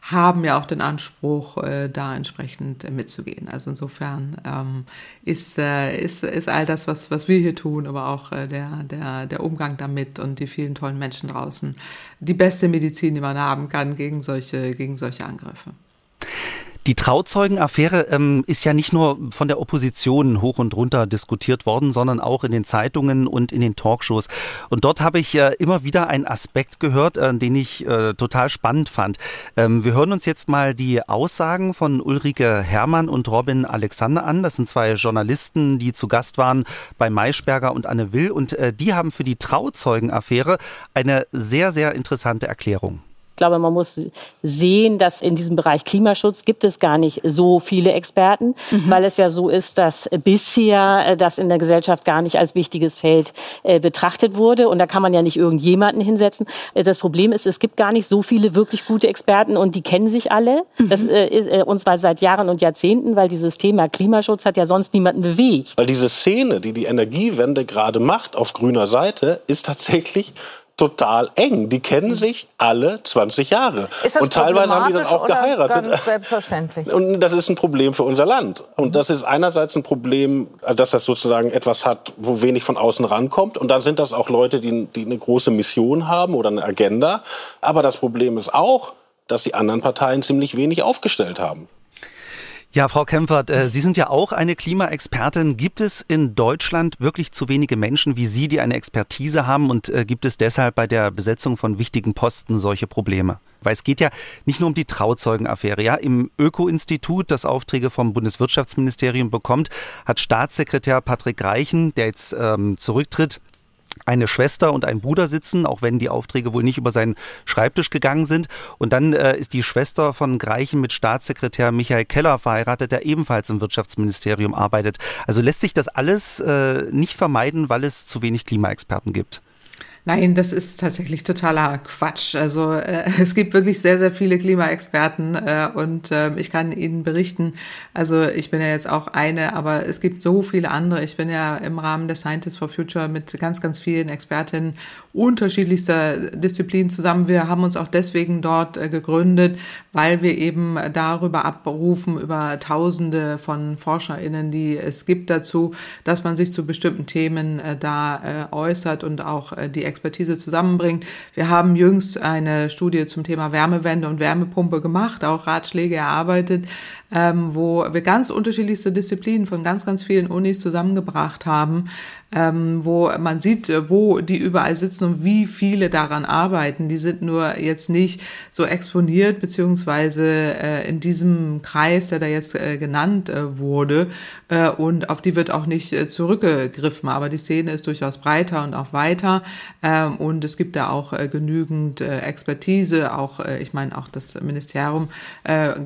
haben ja auch den Anspruch, äh, da entsprechend äh, mitzugehen. Also insofern ähm, ist, äh, ist, ist all das, was, was wir hier tun, aber auch äh, der, der, der Umgang damit und die vielen tollen Menschen draußen, die beste Medizin, die man haben kann gegen solche, gegen solche Angriffe. Die Trauzeugenaffäre ähm, ist ja nicht nur von der Opposition hoch und runter diskutiert worden, sondern auch in den Zeitungen und in den Talkshows. Und dort habe ich äh, immer wieder einen Aspekt gehört, äh, den ich äh, total spannend fand. Ähm, wir hören uns jetzt mal die Aussagen von Ulrike Herrmann und Robin Alexander an. Das sind zwei Journalisten, die zu Gast waren bei Maischberger und Anne Will. Und äh, die haben für die Trauzeugenaffäre eine sehr, sehr interessante Erklärung glaube, man muss sehen, dass in diesem Bereich Klimaschutz gibt es gar nicht so viele Experten, mhm. weil es ja so ist, dass bisher äh, das in der Gesellschaft gar nicht als wichtiges Feld äh, betrachtet wurde. Und da kann man ja nicht irgendjemanden hinsetzen. Äh, das Problem ist, es gibt gar nicht so viele wirklich gute Experten und die kennen sich alle. Mhm. Das äh, ist, äh, und zwar seit Jahren und Jahrzehnten, weil dieses Thema Klimaschutz hat ja sonst niemanden bewegt. Weil diese Szene, die die Energiewende gerade macht auf grüner Seite, ist tatsächlich total eng. Die kennen sich alle 20 Jahre. Ist das und teilweise haben die dann auch geheiratet. Ganz selbstverständlich. [laughs] Und das ist ein Problem für unser Land. Und das ist einerseits ein Problem, also dass das sozusagen etwas hat, wo wenig von außen rankommt. Und dann sind das auch Leute, die, die eine große Mission haben oder eine Agenda. Aber das Problem ist auch, dass die anderen Parteien ziemlich wenig aufgestellt haben. Ja, Frau Kempfert, äh, Sie sind ja auch eine Klimaexpertin. Gibt es in Deutschland wirklich zu wenige Menschen wie Sie, die eine Expertise haben und äh, gibt es deshalb bei der Besetzung von wichtigen Posten solche Probleme? Weil es geht ja nicht nur um die Trauzeugenaffäre. Ja, im Öko-Institut, das Aufträge vom Bundeswirtschaftsministerium bekommt, hat Staatssekretär Patrick Reichen, der jetzt ähm, zurücktritt, eine Schwester und ein Bruder sitzen, auch wenn die Aufträge wohl nicht über seinen Schreibtisch gegangen sind. Und dann äh, ist die Schwester von Greichen mit Staatssekretär Michael Keller verheiratet, der ebenfalls im Wirtschaftsministerium arbeitet. Also lässt sich das alles äh, nicht vermeiden, weil es zu wenig Klimaexperten gibt. Nein, das ist tatsächlich totaler Quatsch. Also äh, [laughs] es gibt wirklich sehr, sehr viele Klimaexperten äh, und äh, ich kann Ihnen berichten, also ich bin ja jetzt auch eine, aber es gibt so viele andere. Ich bin ja im Rahmen der Scientists for Future mit ganz, ganz vielen Expertinnen unterschiedlichster Disziplinen zusammen. Wir haben uns auch deswegen dort äh, gegründet, weil wir eben darüber abrufen, über Tausende von ForscherInnen, die es gibt dazu, dass man sich zu bestimmten Themen äh, da äh, äußert und auch die Expertise zusammenbringt. Wir haben jüngst eine Studie zum Thema Wärmewende und Wärmepumpe gemacht, auch Ratschläge erarbeitet, ähm, wo wir ganz unterschiedlichste Disziplinen von ganz, ganz vielen Unis zusammengebracht haben, ähm, wo man sieht, äh, wo die überall sitzen und wie viele daran arbeiten. Die sind nur jetzt nicht so exponiert, beziehungsweise äh, in diesem Kreis, der da jetzt äh, genannt äh, wurde. Äh, und auf die wird auch nicht äh, zurückgegriffen. Aber die Szene ist durchaus breiter und auch weiter. Ähm, und es gibt da auch genügend Expertise. Auch, ich meine, auch das Ministerium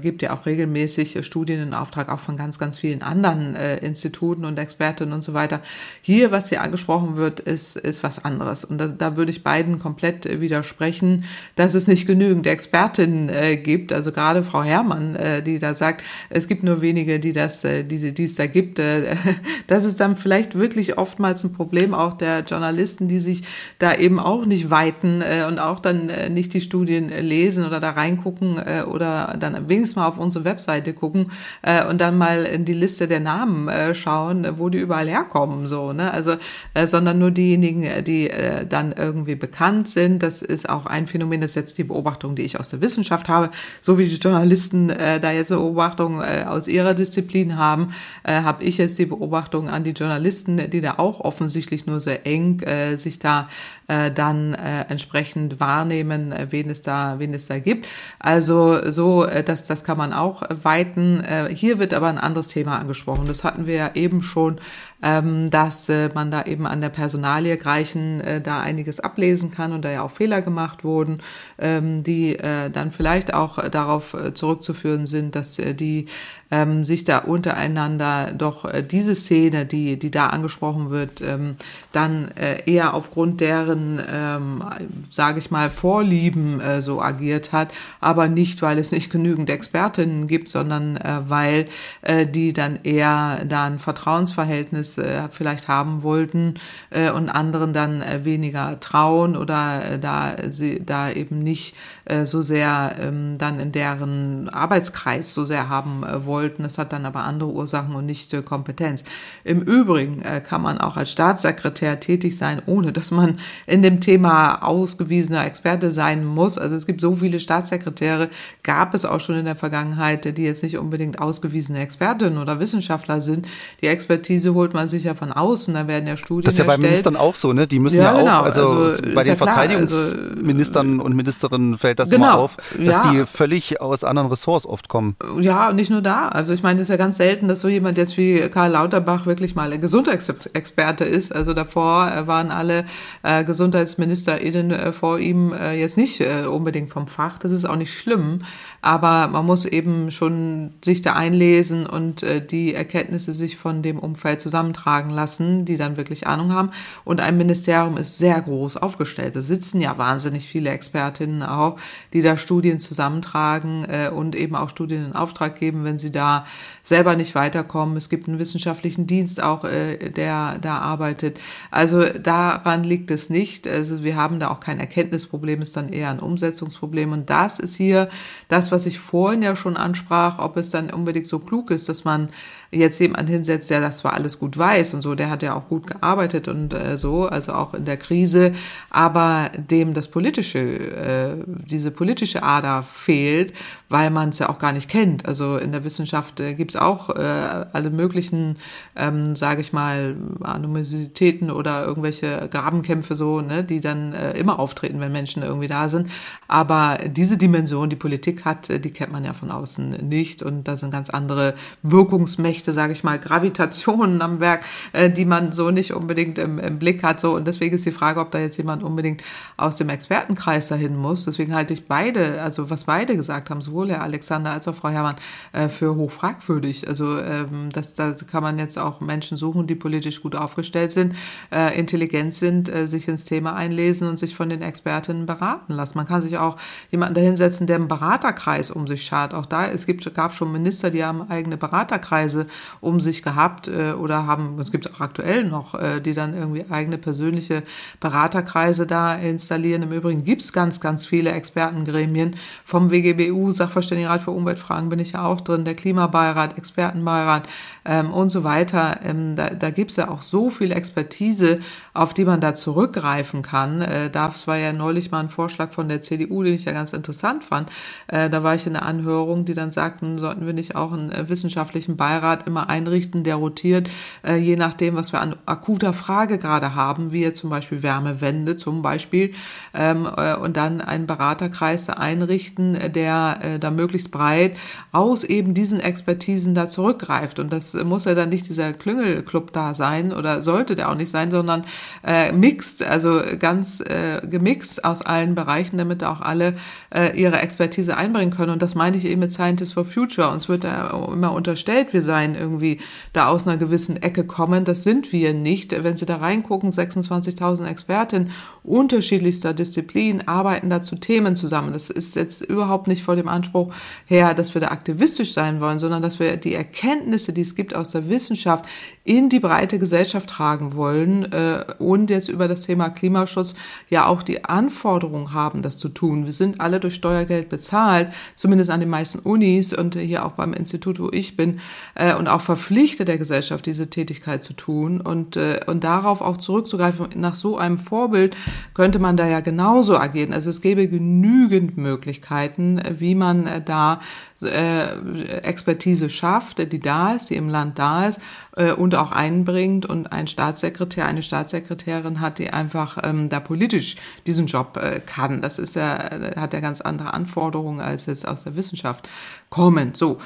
gibt ja auch regelmäßig Studien in Auftrag auch von ganz, ganz vielen anderen Instituten und Expertinnen und so weiter. Hier was hier angesprochen wird, ist, ist was anderes. Und da, da würde ich beiden komplett widersprechen, dass es nicht genügend Expertinnen äh, gibt. Also gerade Frau Herrmann, äh, die da sagt, es gibt nur wenige, die das, äh, die, die es da gibt. Äh, [laughs] das ist dann vielleicht wirklich oftmals ein Problem auch der Journalisten, die sich da eben auch nicht weiten äh, und auch dann äh, nicht die Studien äh, lesen oder da reingucken äh, oder dann wenigstens mal auf unsere Webseite gucken äh, und dann mal in die Liste der Namen äh, schauen, wo die überall herkommen. So, ne? Also also, äh, sondern nur diejenigen, äh, die äh, dann irgendwie bekannt sind. Das ist auch ein Phänomen, das ist jetzt die Beobachtung, die ich aus der Wissenschaft habe, so wie die Journalisten äh, da jetzt eine Beobachtung äh, aus ihrer Disziplin haben, äh, habe ich jetzt die Beobachtung an die Journalisten, die da auch offensichtlich nur sehr eng äh, sich da äh, dann äh, entsprechend wahrnehmen, äh, wen es da, wen es da gibt. Also so, äh, das, das kann man auch weiten. Äh, hier wird aber ein anderes Thema angesprochen. Das hatten wir ja eben schon ähm, dass äh, man da eben an der Personalie Greichen äh, da einiges ablesen kann und da ja auch Fehler gemacht wurden, ähm, die äh, dann vielleicht auch darauf äh, zurückzuführen sind, dass äh, die ähm, sich da untereinander doch äh, diese Szene, die, die da angesprochen wird, ähm, dann äh, eher aufgrund deren, ähm, sage ich mal, Vorlieben äh, so agiert hat, aber nicht, weil es nicht genügend Expertinnen gibt, sondern äh, weil äh, die dann eher da ein Vertrauensverhältnis äh, vielleicht haben wollten äh, und anderen dann äh, weniger trauen oder äh, da sie da eben nicht äh, so sehr ähm, dann in deren Arbeitskreis so sehr haben äh, wollten. Das hat dann aber andere Ursachen und nicht äh, Kompetenz. Im Übrigen kann man auch als Staatssekretär tätig sein, ohne dass man in dem Thema ausgewiesener Experte sein muss. Also es gibt so viele Staatssekretäre, gab es auch schon in der Vergangenheit, die jetzt nicht unbedingt ausgewiesene Expertinnen oder Wissenschaftler sind. Die Expertise holt man sich ja von außen, da werden ja Studien Das ist ja erstellt. bei Ministern auch so, ne? Die müssen ja, Ja, auch, genau. also, Also, bei den ja klar. Verteidigungsministern und Ministerinnen fällt das Genau. immer auf, dass Ja. die völlig aus anderen Ressorts oft kommen. Ja, und nicht nur da. Also ich meine, es ist ja ganz selten, dass so jemand jetzt wie Karl Lauterbach wirklich mal ein Gesundheitsexperte ist. Also davor äh, waren alle äh, GesundheitsministerInnen äh, vor ihm äh, jetzt nicht äh, unbedingt vom Fach. Das ist auch nicht schlimm. Aber man muss eben schon sich da einlesen und äh, die Erkenntnisse sich von dem Umfeld zusammentragen lassen, die dann wirklich Ahnung haben. Und ein Ministerium ist sehr groß aufgestellt. Da sitzen ja wahnsinnig viele Expertinnen auch, die da Studien zusammentragen äh, und eben auch Studien in Auftrag geben, wenn sie da selber nicht weiterkommen. Es gibt einen wissenschaftlichen Dienst auch, äh, der da arbeitet. Also daran liegt es nicht. Also wir haben da auch kein Erkenntnisproblem, ist dann eher ein Umsetzungsproblem. Und das ist hier das, was ich vorhin ja schon ansprach, ob es dann unbedingt so klug ist, dass man jetzt jemanden hinsetzt, der das zwar alles gut weiß und so, der hat ja auch gut gearbeitet und äh, so, also auch in der Krise, aber dem das politische, äh, diese politische Ader fehlt, weil man es ja auch gar nicht kennt. Also in der Wissenschaft äh, gibt es auch äh, alle möglichen, ähm, sage ich mal, Animositäten oder irgendwelche Grabenkämpfe so, ne, die dann äh, immer auftreten, wenn Menschen irgendwie da sind. Aber diese Dimension, die Politik hat, äh, die kennt man ja von außen nicht und da sind ganz andere Wirkungsmächte, sage ich mal, Gravitationen am Werk, äh, die man so nicht unbedingt im, im Blick hat. So und deswegen ist die Frage, ob da jetzt jemand unbedingt aus dem Expertenkreis dahin muss. Deswegen halte ich beide, also was beide gesagt haben, sowohl Herr Alexander als auch Frau Herrmann, äh, für hoch fragwürdig. Also ähm, das, da kann man jetzt auch Menschen suchen, die politisch gut aufgestellt sind, äh, intelligent sind, äh, sich ins Thema einlesen und sich von den Expertinnen beraten lassen. Man kann sich auch jemanden dahinsetzen, der einen Beraterkreis um sich schart. Auch da, es gibt, gab schon Minister, die haben eigene Beraterkreise um sich gehabt äh, oder haben, es gibt auch aktuell noch, äh, die dann irgendwie eigene persönliche Beraterkreise da installieren. Im Übrigen gibt es ganz, ganz viele Expertengremien. Vom WGBU, Sachverständigenrat für Umweltfragen, bin ich ja auch drin, der Klimabeirat, Expertenbeirat ähm, und so weiter. Ähm, da da gibt es ja auch so viel Expertise, auf die man da zurückgreifen kann. Äh, das war ja neulich mal ein Vorschlag von der CDU, den ich ja ganz interessant fand. Äh, da war ich in der Anhörung, die dann sagten, sollten wir nicht auch einen äh, wissenschaftlichen Beirat immer einrichten, der rotiert, äh, je nachdem, was wir an akuter Frage gerade haben, wie jetzt zum Beispiel Wärmewende zum Beispiel, ähm, äh, und dann einen Beraterkreis einrichten, äh, der äh, da möglichst breit aus eben diesen Expertisen da zurückgreift. Und das muss ja dann nicht dieser Klüngelclub da sein oder sollte der auch nicht sein, sondern äh, mixed, also ganz äh, gemixt aus allen Bereichen, damit auch alle äh, ihre Expertise einbringen können. Und das meine ich eben mit Scientists for Future. Uns wird da immer unterstellt, wir seien irgendwie da aus einer gewissen Ecke kommen. Das sind wir nicht. Wenn Sie da reingucken, 26.000 Expertinnen unterschiedlichster Disziplinen arbeiten da zu Themen zusammen. Das ist jetzt überhaupt nicht vor dem Anspruch her, dass wir da aktivistisch sein wollen, sondern dass wir die Erkenntnisse, die es gibt aus der Wissenschaft, in die breite Gesellschaft tragen wollen äh, und jetzt über das Thema Klimaschutz ja auch die Anforderung haben, das zu tun. Wir sind alle durch Steuergeld bezahlt, zumindest an den meisten Unis und hier auch beim Institut, wo ich bin. Äh, und auch verpflichtet der Gesellschaft, diese Tätigkeit zu tun. Und, äh, und darauf auch zurückzugreifen, nach so einem Vorbild könnte man da ja genauso agieren. Also es gäbe genügend Möglichkeiten, wie man äh, da äh, Expertise schafft, die da ist, die im Land da ist äh, und auch einbringt und ein Staatssekretär, eine Staatssekretärin hat, die einfach ähm, da politisch diesen Job äh, kann. Das ist ja, äh, hat ja ganz andere Anforderungen, als es aus der Wissenschaft kommen. So.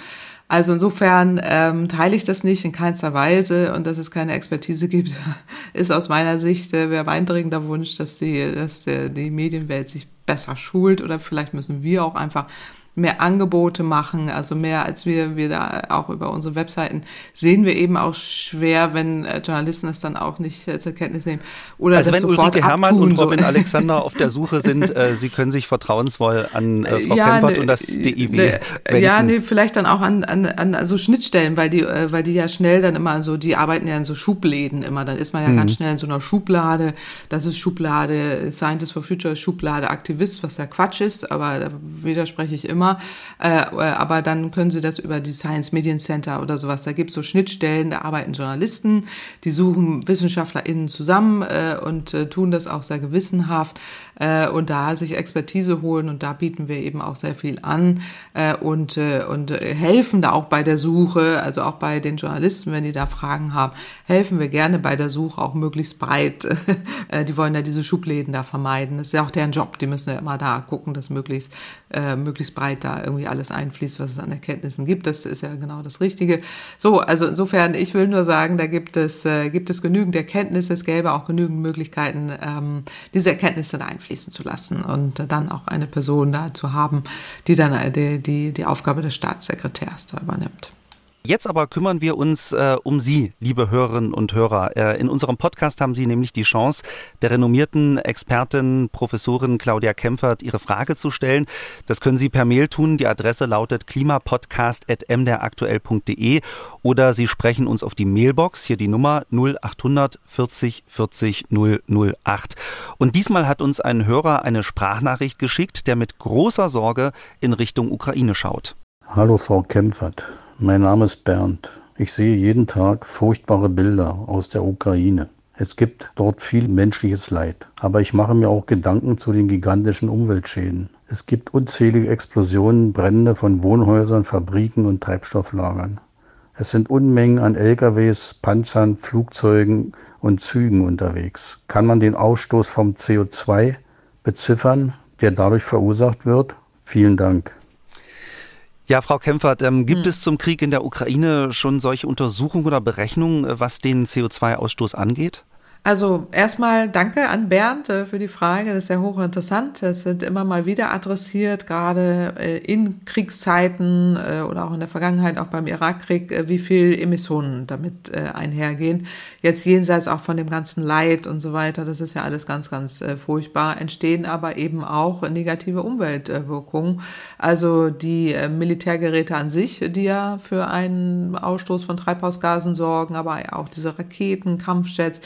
Also insofern ähm, teile ich das nicht in keinster Weise und dass es keine Expertise gibt, [laughs] ist aus meiner Sicht äh, wäre mein dringender Wunsch, dass die, dass der, die Medienwelt sich besser schult oder vielleicht müssen wir auch einfach mehr Angebote machen, also mehr als wir, wir da auch über unsere Webseiten sehen wir eben auch schwer, wenn äh, Journalisten es dann auch nicht äh, zur Kenntnis nehmen. Oder also wenn Ulrike Herrmann abtun, und Robin so. Alexander auf der [laughs] Suche sind, äh, sie können sich vertrauensvoll an äh, Frau ja, Kempert ne, und das DIW ne, wenden. Ja, nee, vielleicht dann auch an, an, an so Schnittstellen, weil die, äh, weil die ja schnell dann immer so, die arbeiten ja in so Schubläden immer, dann ist man ja mhm. ganz schnell in so einer Schublade, das ist Schublade Scientist for Future, Schublade Aktivist, was ja Quatsch ist, aber da widerspreche ich immer Thema. Äh, äh, aber dann können Sie das über die Science Medien Center oder sowas. Da gibt es so Schnittstellen, da arbeiten Journalisten, die suchen WissenschaftlerInnen zusammen äh, und äh, tun das auch sehr gewissenhaft äh, und da sich Expertise holen und da bieten wir eben auch sehr viel an äh, und, äh, und helfen da auch bei der Suche, also auch bei den Journalisten, wenn die da Fragen haben, helfen wir gerne bei der Suche auch möglichst breit. [laughs] äh, die wollen ja diese Schubläden da vermeiden. Das ist ja auch deren Job, die müssen ja immer da gucken, dass möglichst, äh, möglichst breit da irgendwie alles einfließt, was es an Erkenntnissen gibt. Das ist ja genau das Richtige. So, also insofern, ich will nur sagen, da gibt es, äh, gibt es genügend Erkenntnisse, es gäbe auch genügend Möglichkeiten, ähm, diese Erkenntnisse da einfließen einfließen zu lassen und dann auch eine Person da zu haben, die dann die, die, die Aufgabe des Staatssekretärs da übernimmt. Jetzt aber kümmern wir uns äh, um Sie, liebe Hörerinnen und Hörer. Äh, in unserem Podcast haben Sie nämlich die Chance, der renommierten Expertin, Professorin Claudia Kempfert ihre Frage zu stellen. Das können Sie per Mail tun. Die Adresse lautet klimapodcast.mderaktuell.de oder Sie sprechen uns auf die Mailbox, hier die Nummer 0800 40 40 008. Und diesmal hat uns ein Hörer eine Sprachnachricht geschickt, der mit großer Sorge in Richtung Ukraine schaut. Hallo Frau Kempfert. Mein Name ist Bernd. Ich sehe jeden Tag furchtbare Bilder aus der Ukraine. Es gibt dort viel menschliches Leid. Aber ich mache mir auch Gedanken zu den gigantischen Umweltschäden. Es gibt unzählige Explosionen, Brände von Wohnhäusern, Fabriken und Treibstofflagern. Es sind Unmengen an LKWs, Panzern, Flugzeugen und Zügen unterwegs. Kann man den Ausstoß vom CO2 beziffern, der dadurch verursacht wird? Vielen Dank. Ja, Frau Kempfert, ähm, gibt hm. es zum Krieg in der Ukraine schon solche Untersuchungen oder Berechnungen, äh, was den CO2-Ausstoß angeht? Also erstmal danke an Bernd äh, für die Frage, das ist sehr hochinteressant. Das wird immer mal wieder adressiert, gerade äh, in Kriegszeiten äh, oder auch in der Vergangenheit, auch beim Irakkrieg, wie viel Emissionen damit einhergehen. Jetzt jenseits auch von dem ganzen Leid und so weiter, das ist ja alles ganz, ganz furchtbar, entstehen aber eben auch negative Umweltwirkungen. Also die Militärgeräte an sich, die ja für einen Ausstoß von Treibhausgasen sorgen, aber auch diese Raketen, Kampfjets,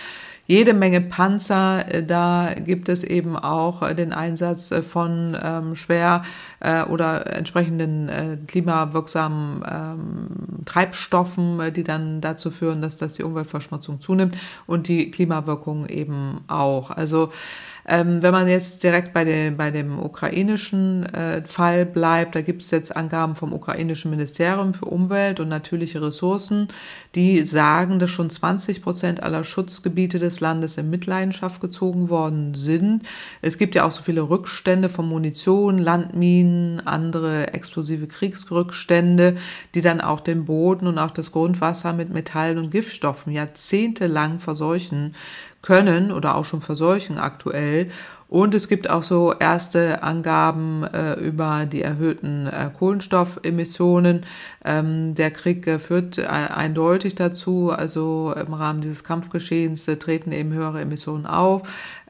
jede Menge Panzer. Äh, da gibt es eben auch äh, den Einsatz äh, von ähm, schwer äh, oder entsprechenden äh, klimawirksamen ähm, Treibstoffen, die dann dazu führen, dass, dass die Umweltverschmutzung zunimmt und die Klimawirkung eben auch. Also ähm, wenn man jetzt direkt bei, den, bei dem ukrainischen äh, Fall bleibt, da gibt es jetzt Angaben vom ukrainischen Ministerium für Umwelt und natürliche Ressourcen, die sagen, dass schon 20 Prozent aller Schutzgebiete des Landes in Mitleidenschaft gezogen worden sind. Es gibt ja auch so viele Rückstände von Munition, Landminen, andere explosive Kriegsrückstände, die dann auch den Boden und auch das Grundwasser mit Metallen und Giftstoffen jahrzehntelang verseuchen können oder auch schon verseuchen aktuell. Und es gibt auch so erste Angaben äh, über die erhöhten äh, Kohlenstoffemissionen. Ähm, der Krieg äh, führt äh, eindeutig dazu, also im Rahmen dieses Kampfgeschehens äh, treten eben höhere Emissionen auf.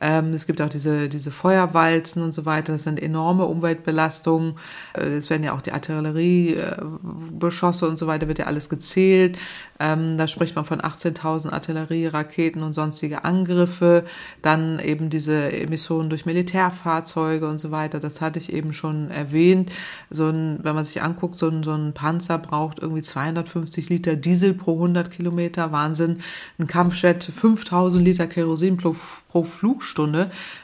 Ähm, es gibt auch diese, diese Feuerwalzen und so weiter. Das sind enorme Umweltbelastungen. Äh, es werden ja auch die Artilleriegeschosse und so weiter, wird ja alles gezählt. Ähm, da spricht man von 18.000 Artillerieraketen und sonstige Angriffe. Dann eben diese Emissionen durch Militärfahrzeuge und so weiter. Das hatte ich eben schon erwähnt. So ein, wenn man sich anguckt, so ein, so ein Panzer braucht irgendwie 250 Liter Diesel pro 100 Kilometer. Wahnsinn. Ein Kampfjet 5000 Liter Kerosin pro, pro Flugstunde.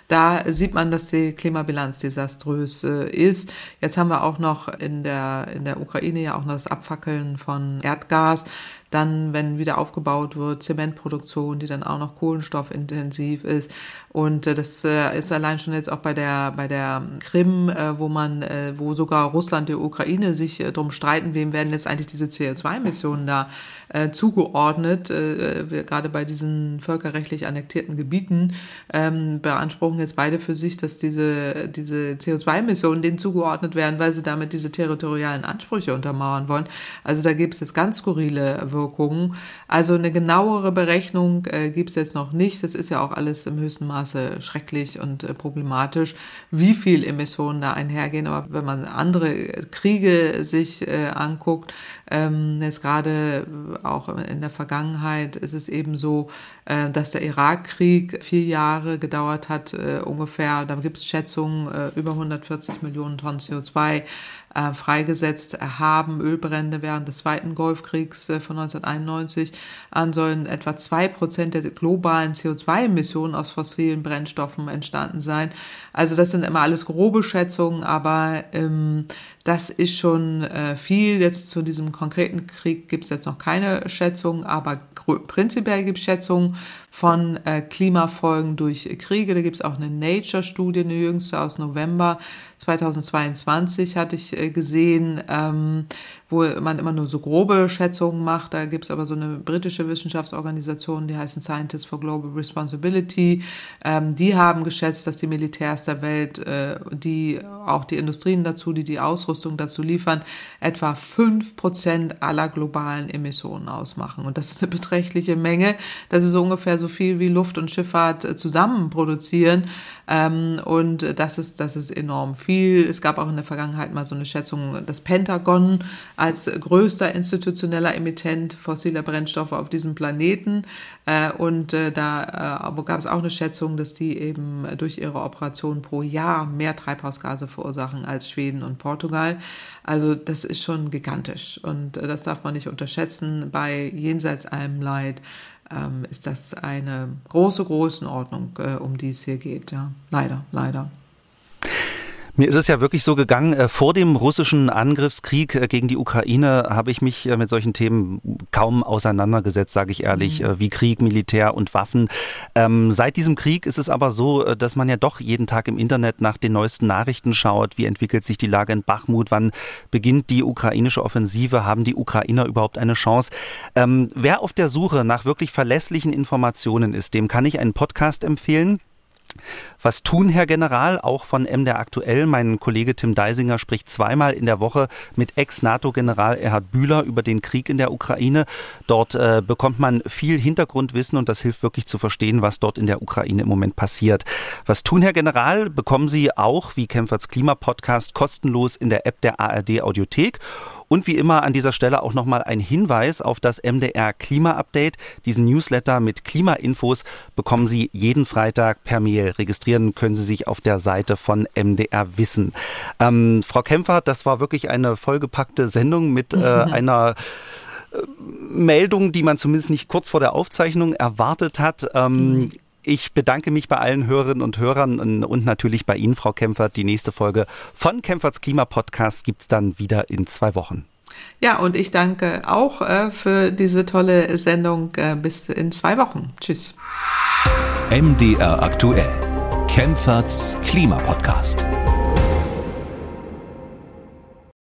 Da sieht man, dass die Klimabilanz desaströs äh, ist. Jetzt haben wir auch noch in der, in der Ukraine ja auch noch das Abfackeln von Erdgas. Dann, wenn wieder aufgebaut wird, Zementproduktion, die dann auch noch kohlenstoffintensiv ist. Und äh, das äh, ist allein schon jetzt auch bei der, bei der Krim, äh, wo man, äh, wo sogar Russland, die Ukraine sich äh, drum streiten, wem werden jetzt eigentlich diese CO2-Emissionen da äh, zugeordnet. Äh, wir, gerade bei diesen völkerrechtlich annektierten Gebieten ähm, beanspruchen jetzt beide für sich, dass diese, diese CO2-Emissionen denen zugeordnet werden, weil sie damit diese territorialen Ansprüche untermauern wollen. Also da gibt es jetzt ganz skurrile Wirkungen. Also eine genauere Berechnung äh, gibt es jetzt noch nicht. Das ist ja auch alles im höchsten Maße schrecklich und äh, problematisch, wie viel Emissionen da einhergehen. Aber wenn man andere Kriege sich äh, anguckt, ähm, jetzt gerade auch in der Vergangenheit ist es eben so, äh, dass der Irakkrieg vier Jahre gedauert hat äh, ungefähr. Da gibt es Schätzungen über 140 Millionen Tonnen CO2 äh, freigesetzt haben. Ölbrände während des Zweiten Golfkriegs äh, von 1991 an sollen etwa zwei Prozent der globalen CO2-Emissionen aus fossilen Brennstoffen entstanden sein. Also das sind immer alles grobe Schätzungen, aber ähm, das ist schon äh, viel. Jetzt zu diesem konkreten Krieg gibt es jetzt noch keine Schätzungen, aber prinzipiell gibt es Schätzungen von äh, Klimafolgen durch Kriege. Da gibt es auch eine Nature-Studie, eine jüngste aus November 2022 hatte ich äh, gesehen, ähm, wo man immer nur so grobe Schätzungen macht. Da gibt es aber so eine britische Wissenschaftsorganisation, die heißen Scientists for Global Responsibility. Ähm, die haben geschätzt, dass die Militärs der Welt, äh, die auch die Industrien dazu, die die Ausrüstung dazu liefern, etwa fünf Prozent aller globalen Emissionen ausmachen. Und das ist eine beträchtliche Menge. Das ist ungefähr so viel wie Luft- und Schifffahrt äh, zusammen produzieren. Ähm, und das ist, das ist enorm viel. Es gab auch in der Vergangenheit mal so eine Schätzung, das Pentagon als größter institutioneller Emittent fossiler Brennstoffe auf diesem Planeten. Äh, und äh, da äh, gab es auch eine Schätzung, dass die eben durch ihre Operationen pro Jahr mehr Treibhausgase verursachen als Schweden und Portugal. Also das ist schon gigantisch und das darf man nicht unterschätzen. Bei jenseits allem Leid ähm, ist das eine große Größenordnung, äh, um die es hier geht. Ja, leider, leider. Mir ist es ja wirklich so gegangen, äh, vor dem russischen Angriffskrieg äh, gegen die Ukraine habe ich mich äh, mit solchen Themen kaum auseinandergesetzt, sage ich ehrlich, mhm. wie Krieg, Militär und Waffen. Ähm, seit diesem Krieg ist es aber so, dass man ja doch jeden Tag im Internet nach den neuesten Nachrichten schaut, wie entwickelt sich die Lage in Bachmut, wann beginnt die ukrainische Offensive, haben die Ukrainer überhaupt eine Chance. Ähm, wer auf der Suche nach wirklich verlässlichen Informationen ist, dem kann ich einen Podcast empfehlen. Was tun, Herr General? Auch von MDR aktuell. Mein Kollege Tim Deisinger spricht zweimal in der Woche mit Ex-NATO-General Erhard Bühler über den Krieg in der Ukraine. Dort äh, bekommt man viel Hintergrundwissen und das hilft wirklich zu verstehen, was dort in der Ukraine im Moment passiert. Was tun, Herr General? Bekommen Sie auch, wie Kämpferts Klimapodcast, kostenlos in der App der ARD Audiothek. Und wie immer an dieser Stelle auch nochmal ein Hinweis auf das MDR Klima-Update. Diesen Newsletter mit Klimainfos bekommen Sie jeden Freitag per Mail. Registrieren können Sie sich auf der Seite von MDR Wissen. Ähm, Frau Kämpfer, das war wirklich eine vollgepackte Sendung mit äh, [laughs] einer äh, Meldung, die man zumindest nicht kurz vor der Aufzeichnung erwartet hat. Ähm, mhm. Ich bedanke mich bei allen Hörerinnen und Hörern und natürlich bei Ihnen, Frau Kempfert. Die nächste Folge von Kempferts Klimapodcast gibt es dann wieder in zwei Wochen. Ja, und ich danke auch äh, für diese tolle Sendung. Äh, bis in zwei Wochen. Tschüss. MDR aktuell. Kempferts Klimapodcast.